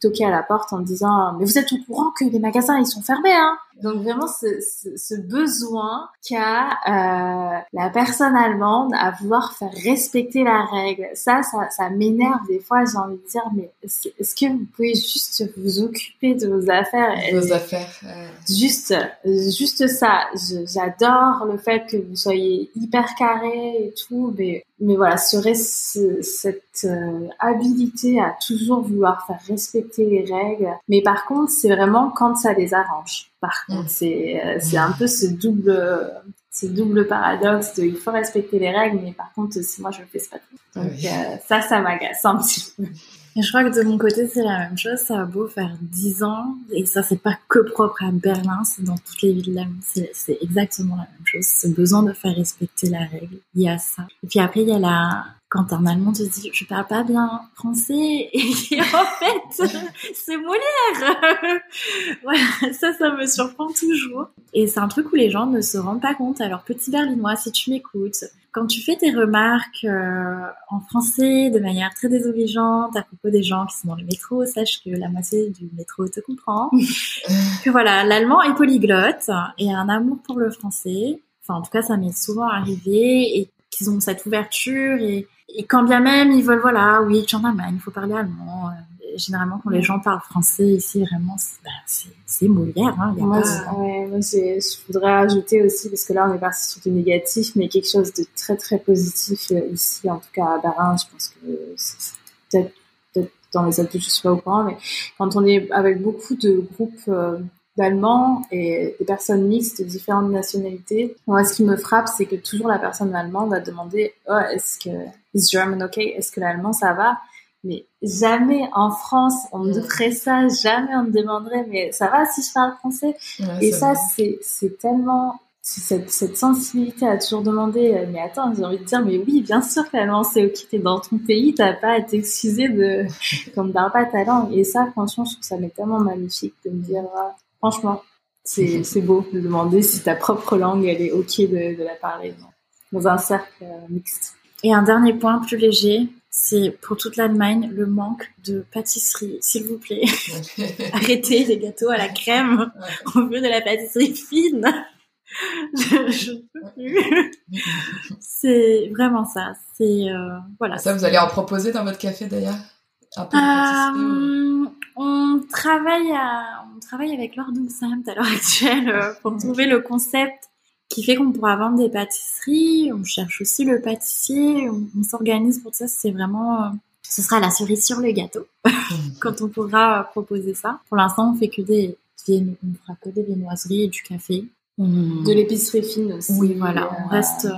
toquer à la porte en disant mais vous êtes au courant que les magasins ils sont fermés hein? Donc vraiment ce, ce, ce besoin qu'a euh, la personne allemande à vouloir faire respecter la règle. Ça ça, ça m'énerve. Des fois j'ai envie de dire mais est-ce que vous pouvez juste vous occuper de vos affaires? Vos affaires juste juste ça. J'adore le fait que vous soyez hyper carré et tout mais mais voilà serait cette euh, habilité à toujours vouloir faire respecter les règles. Mais par contre, c'est vraiment quand ça les arrange. Par contre, mm. c'est euh, c'est un peu ce double ce double paradoxe de il faut respecter les règles, mais par contre, si moi je le fais, c'est pas tout. Donc euh, ça, ça m'agace un petit peu. Et je crois que de mon côté, c'est la même chose. Ça a beau faire dix ans, et ça, c'est pas que propre à Berlin, c'est dans toutes les villes de l'Allemagne. C'est exactement la même chose. Ce besoin de faire respecter la règle. Il y a ça. Et puis après, il y a la, quand un Allemand te dit je parle pas bien français. *laughs* Et en fait *laughs* c'est Molière *laughs* voilà ça ça me surprend toujours. Et c'est un truc où les gens ne se rendent pas compte. Alors petit berlinois si tu m'écoutes quand tu fais tes remarques euh, en français de manière très désobligeante à propos des gens qui sont dans le métro sache que la moitié du métro te comprend. Que voilà l'allemand est polyglotte et a un amour pour le français. Enfin en tout cas ça m'est souvent arrivé et qu'ils ont cette ouverture et et quand bien même ils veulent, voilà, oui, Allemagne, il faut parler allemand. Euh, généralement, quand les gens parlent français ici, vraiment, c'est ben, Molière. Hein, a moi, pas... ouais, moi je voudrais ajouter aussi, parce que là, on est parti sur du négatif, mais quelque chose de très très positif euh, ici, en tout cas à Berlin. Je pense que c'est peut-être dans les adultes, je suis pas au courant, mais quand on est avec beaucoup de groupes euh, d'Allemands et des personnes mixtes de différentes nationalités. Moi, ce qui me frappe, c'est que toujours la personne allemande va demander oh, est-ce que is German okay? Est-ce que l'allemand ça va? Mais jamais en France on me ferait ça, jamais on me demanderait mais ça va si je parle français? Et ça, c'est c'est tellement cette, cette sensibilité à toujours demander euh, mais attends j'ai envie de dire mais oui bien sûr que l'allemand c'est ok t'es dans ton pays t'as pas à t'excuser de *laughs* qu'on ne parle pas ta langue. Et ça franchement je trouve ça m'est tellement magnifique de me dire ah, Franchement, c'est, c'est beau de demander si ta propre langue, elle est OK de, de la parler dans, un cercle euh, mixte. Et un dernier point plus léger, c'est pour toute l'Allemagne le manque de pâtisserie. S'il vous plaît, *laughs* arrêtez les gâteaux à la crème. On veut de la pâtisserie fine. *laughs* je, je peux plus. c'est vraiment ça. C'est euh, voilà. Ça, vous allez en proposer dans votre café d'ailleurs? Un peu de pâtisserie euh, on travaille à, on travaille avec Lord à l'heure actuelle euh, pour trouver le concept qui fait qu'on pourra vendre des pâtisseries. On cherche aussi le pâtissier. On, s'organise pour ça. C'est vraiment, euh, ce sera la cerise sur le gâteau *laughs* quand on pourra proposer ça. Pour l'instant, on fait que des, on fera que des viennoiseries et du café. De l'épicerie fine aussi. Oui, voilà. On reste,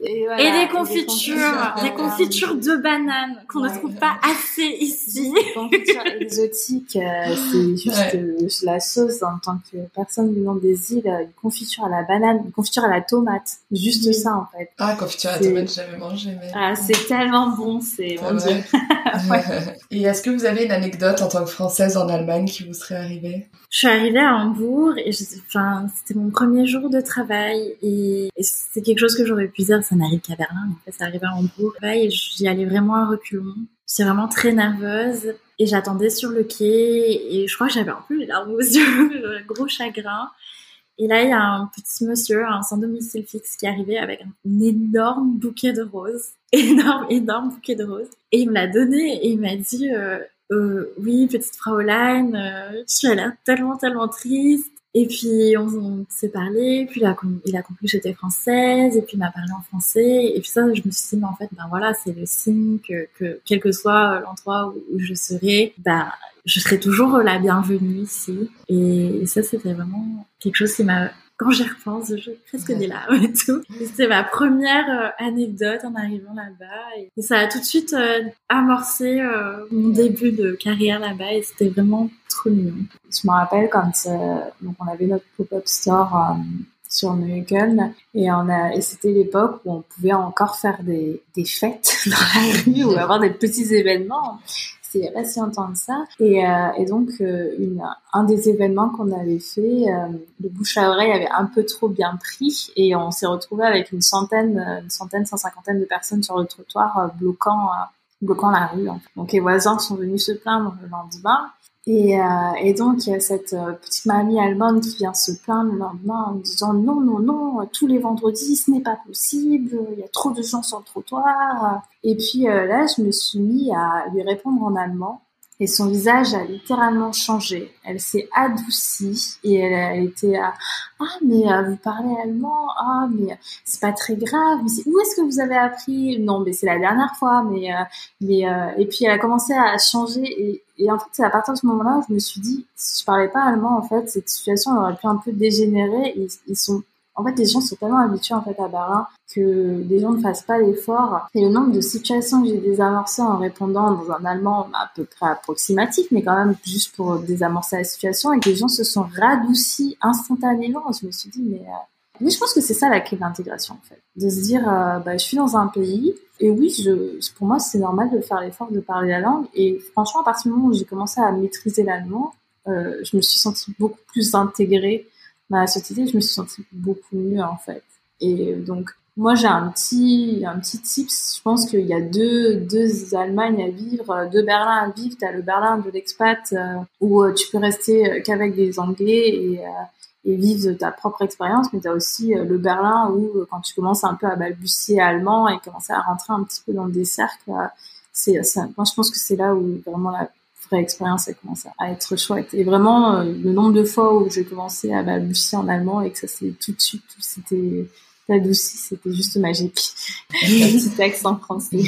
et des confitures. Et, des confitures, des confitures, de bananes qu'on ne trouve pas assez ici. Des confitures exotiques, euh, c'est juste euh, la sauce en tant que personne venant des îles, une confiture à la banane, une confiture à la tomate, juste ça en fait. Ah, confiture à la tomate, j'ai jamais mangé. Mais... Ah, c'est tellement bon, c'est mon dieu. *laughs* *laughs* Et est-ce que vous avez une anecdote en tant que française en Allemagne qui vous serait arrivée? Je suis arrivée à Hambourg et enfin, c'était mon premier jour de travail et, c'est quelque chose que j'aurais pu dire, ça n'arrive qu'à Berlin, en fait, ça arrive à Hambourg. Et j'y allais vraiment à reculons. J'étais vraiment très nerveuse et j'attendais sur le quai et je crois que j'avais un peu les larmes aux yeux, *laughs* gros chagrin. Et là, il y a un petit monsieur, un sans domicile fixe, qui est arrivé avec un énorme bouquet de roses. *laughs* Énorme, énorme bouquet de roses. Et il me l'a donné et il m'a dit, euh, euh, oui, petite Fraulein, euh, tu as l'air tellement, tellement triste. Et puis on, s'est parlé, puis il a, il compris que j'étais française, et puis il m'a parlé en français, et puis ça, je me suis dit, mais en fait, ben voilà, c'est le signe que, que quel que soit l'endroit où, je serai, ben je serai toujours la bienvenue ici. Et ça, c'était vraiment quelque chose qui m'a quand j'y repense, j'ai presque des larmes *laughs* et tout. C'était ma première euh, anecdote en arrivant là-bas. Et, ça a tout de suite euh, amorcé euh, mon début de carrière là-bas et c'était vraiment trop mignon. Je me rappelle quand donc on avait notre pop-up store sur Neukölln et on a et c'était l'époque où on pouvait encore faire des, des fêtes dans la rue ou avoir des petits événements il n'y a pas si longtemps de ça. Et, euh, donc, euh, un des événements qu'on avait fait, euh, le bouche à oreille avait un peu trop bien pris et on s'est retrouvé avec une centaine, une centaine, cent cinquantaine de personnes sur le trottoir bloquant, bloquant la rue. Donc les voisins sont venus se plaindre le lendemain et, euh, et, donc, il y a cette euh, petite mamie allemande qui vient se plaindre le lendemain en disant non, non, non, tous les vendredis, ce n'est pas possible, il y a trop de gens sur le trottoir. Et puis euh, là, je me suis mis à lui répondre en allemand et son visage a littéralement changé. Elle s'est adoucie et elle a été à ah mais euh, vous parlez allemand. Ah mais c'est pas très grave. Où est-ce que vous avez appris? Non mais c'est la dernière fois mais euh, mais euh, et puis elle a commencé à changer. Et, et en fait c'est à partir de ce moment-là je me suis dit si je parlais pas allemand en fait cette situation aurait pu un peu dégénérer. Ils sont en fait, les gens sont tellement habitués en fait à Berlin que les gens ne fassent pas l'effort. Et le nombre de situations que j'ai désamorcées en répondant dans un allemand à peu près approximatif, mais quand même juste pour désamorcer la situation, et que les gens se sont radoucis instantanément. Je me suis dit, mais euh... mais je pense que c'est ça la clé de l'intégration en fait, de se dire, euh, bah, je suis dans un pays et oui, pour moi c'est normal de faire l'effort de parler la langue. Et franchement, à partir du moment où j'ai commencé à maîtriser l'allemand, euh, je me suis sentie beaucoup plus intégrée dans la société, je me suis sentie beaucoup mieux en fait. Et donc moi j'ai un petit un petit tips. Je pense qu'il y a deux deux Allemagnes à vivre, deux Berlin à vivre. T'as le Berlin de l'expat euh, où euh, tu peux rester euh, qu'avec des Anglais et et vivre ta propre expérience, mais tu as aussi le Berlin où quand tu commences un peu à balbutier allemand et commencer à rentrer un petit peu dans des cercles, c'est moi je pense que c'est là où vraiment la vraie expérience a commencé à être chouette. Et vraiment, euh, le nombre de fois où j'ai commencé à balbutier en allemand et que ça s'est tout de suite, c'était adouci, c'était juste magique. *laughs* Un petit texte en français.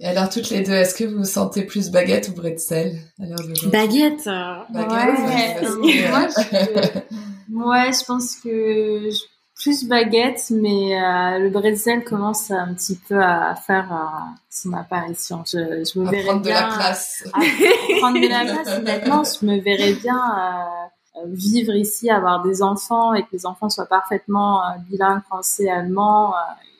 Et alors toutes les deux, est-ce que vous vous sentez plus baguette ou bretzel Baguette. Baguette. Ouais, *laughs* moi, je, ouais, je pense que je plus baguette, mais euh, le bretzel commence un petit peu à faire euh, son apparition. Je, je me verrais prendre bien, de la place. À, prendre de la place. Honnêtement, je me verrais bien euh, vivre ici, avoir des enfants et que les enfants soient parfaitement bilingues français, allemand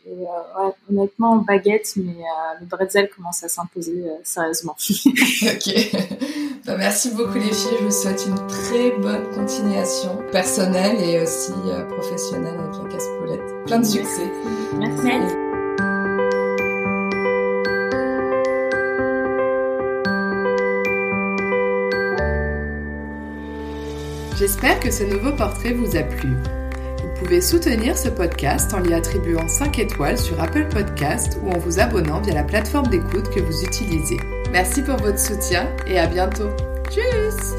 et, euh, ouais, honnêtement, baguette, mais euh, le bretzel commence à s'imposer euh, sérieusement. *laughs* ok. *laughs* Bah, merci beaucoup les filles. Je vous souhaite une très bonne continuation personnelle et aussi professionnelle avec la casse-poulette. Plein de succès. Merci. merci. J'espère que ce nouveau portrait vous a plu. Vous pouvez soutenir ce podcast en lui attribuant 5 étoiles sur Apple Podcast ou en vous abonnant via la plateforme d'écoute que vous utilisez. Merci pour votre soutien et à bientôt. Tchuss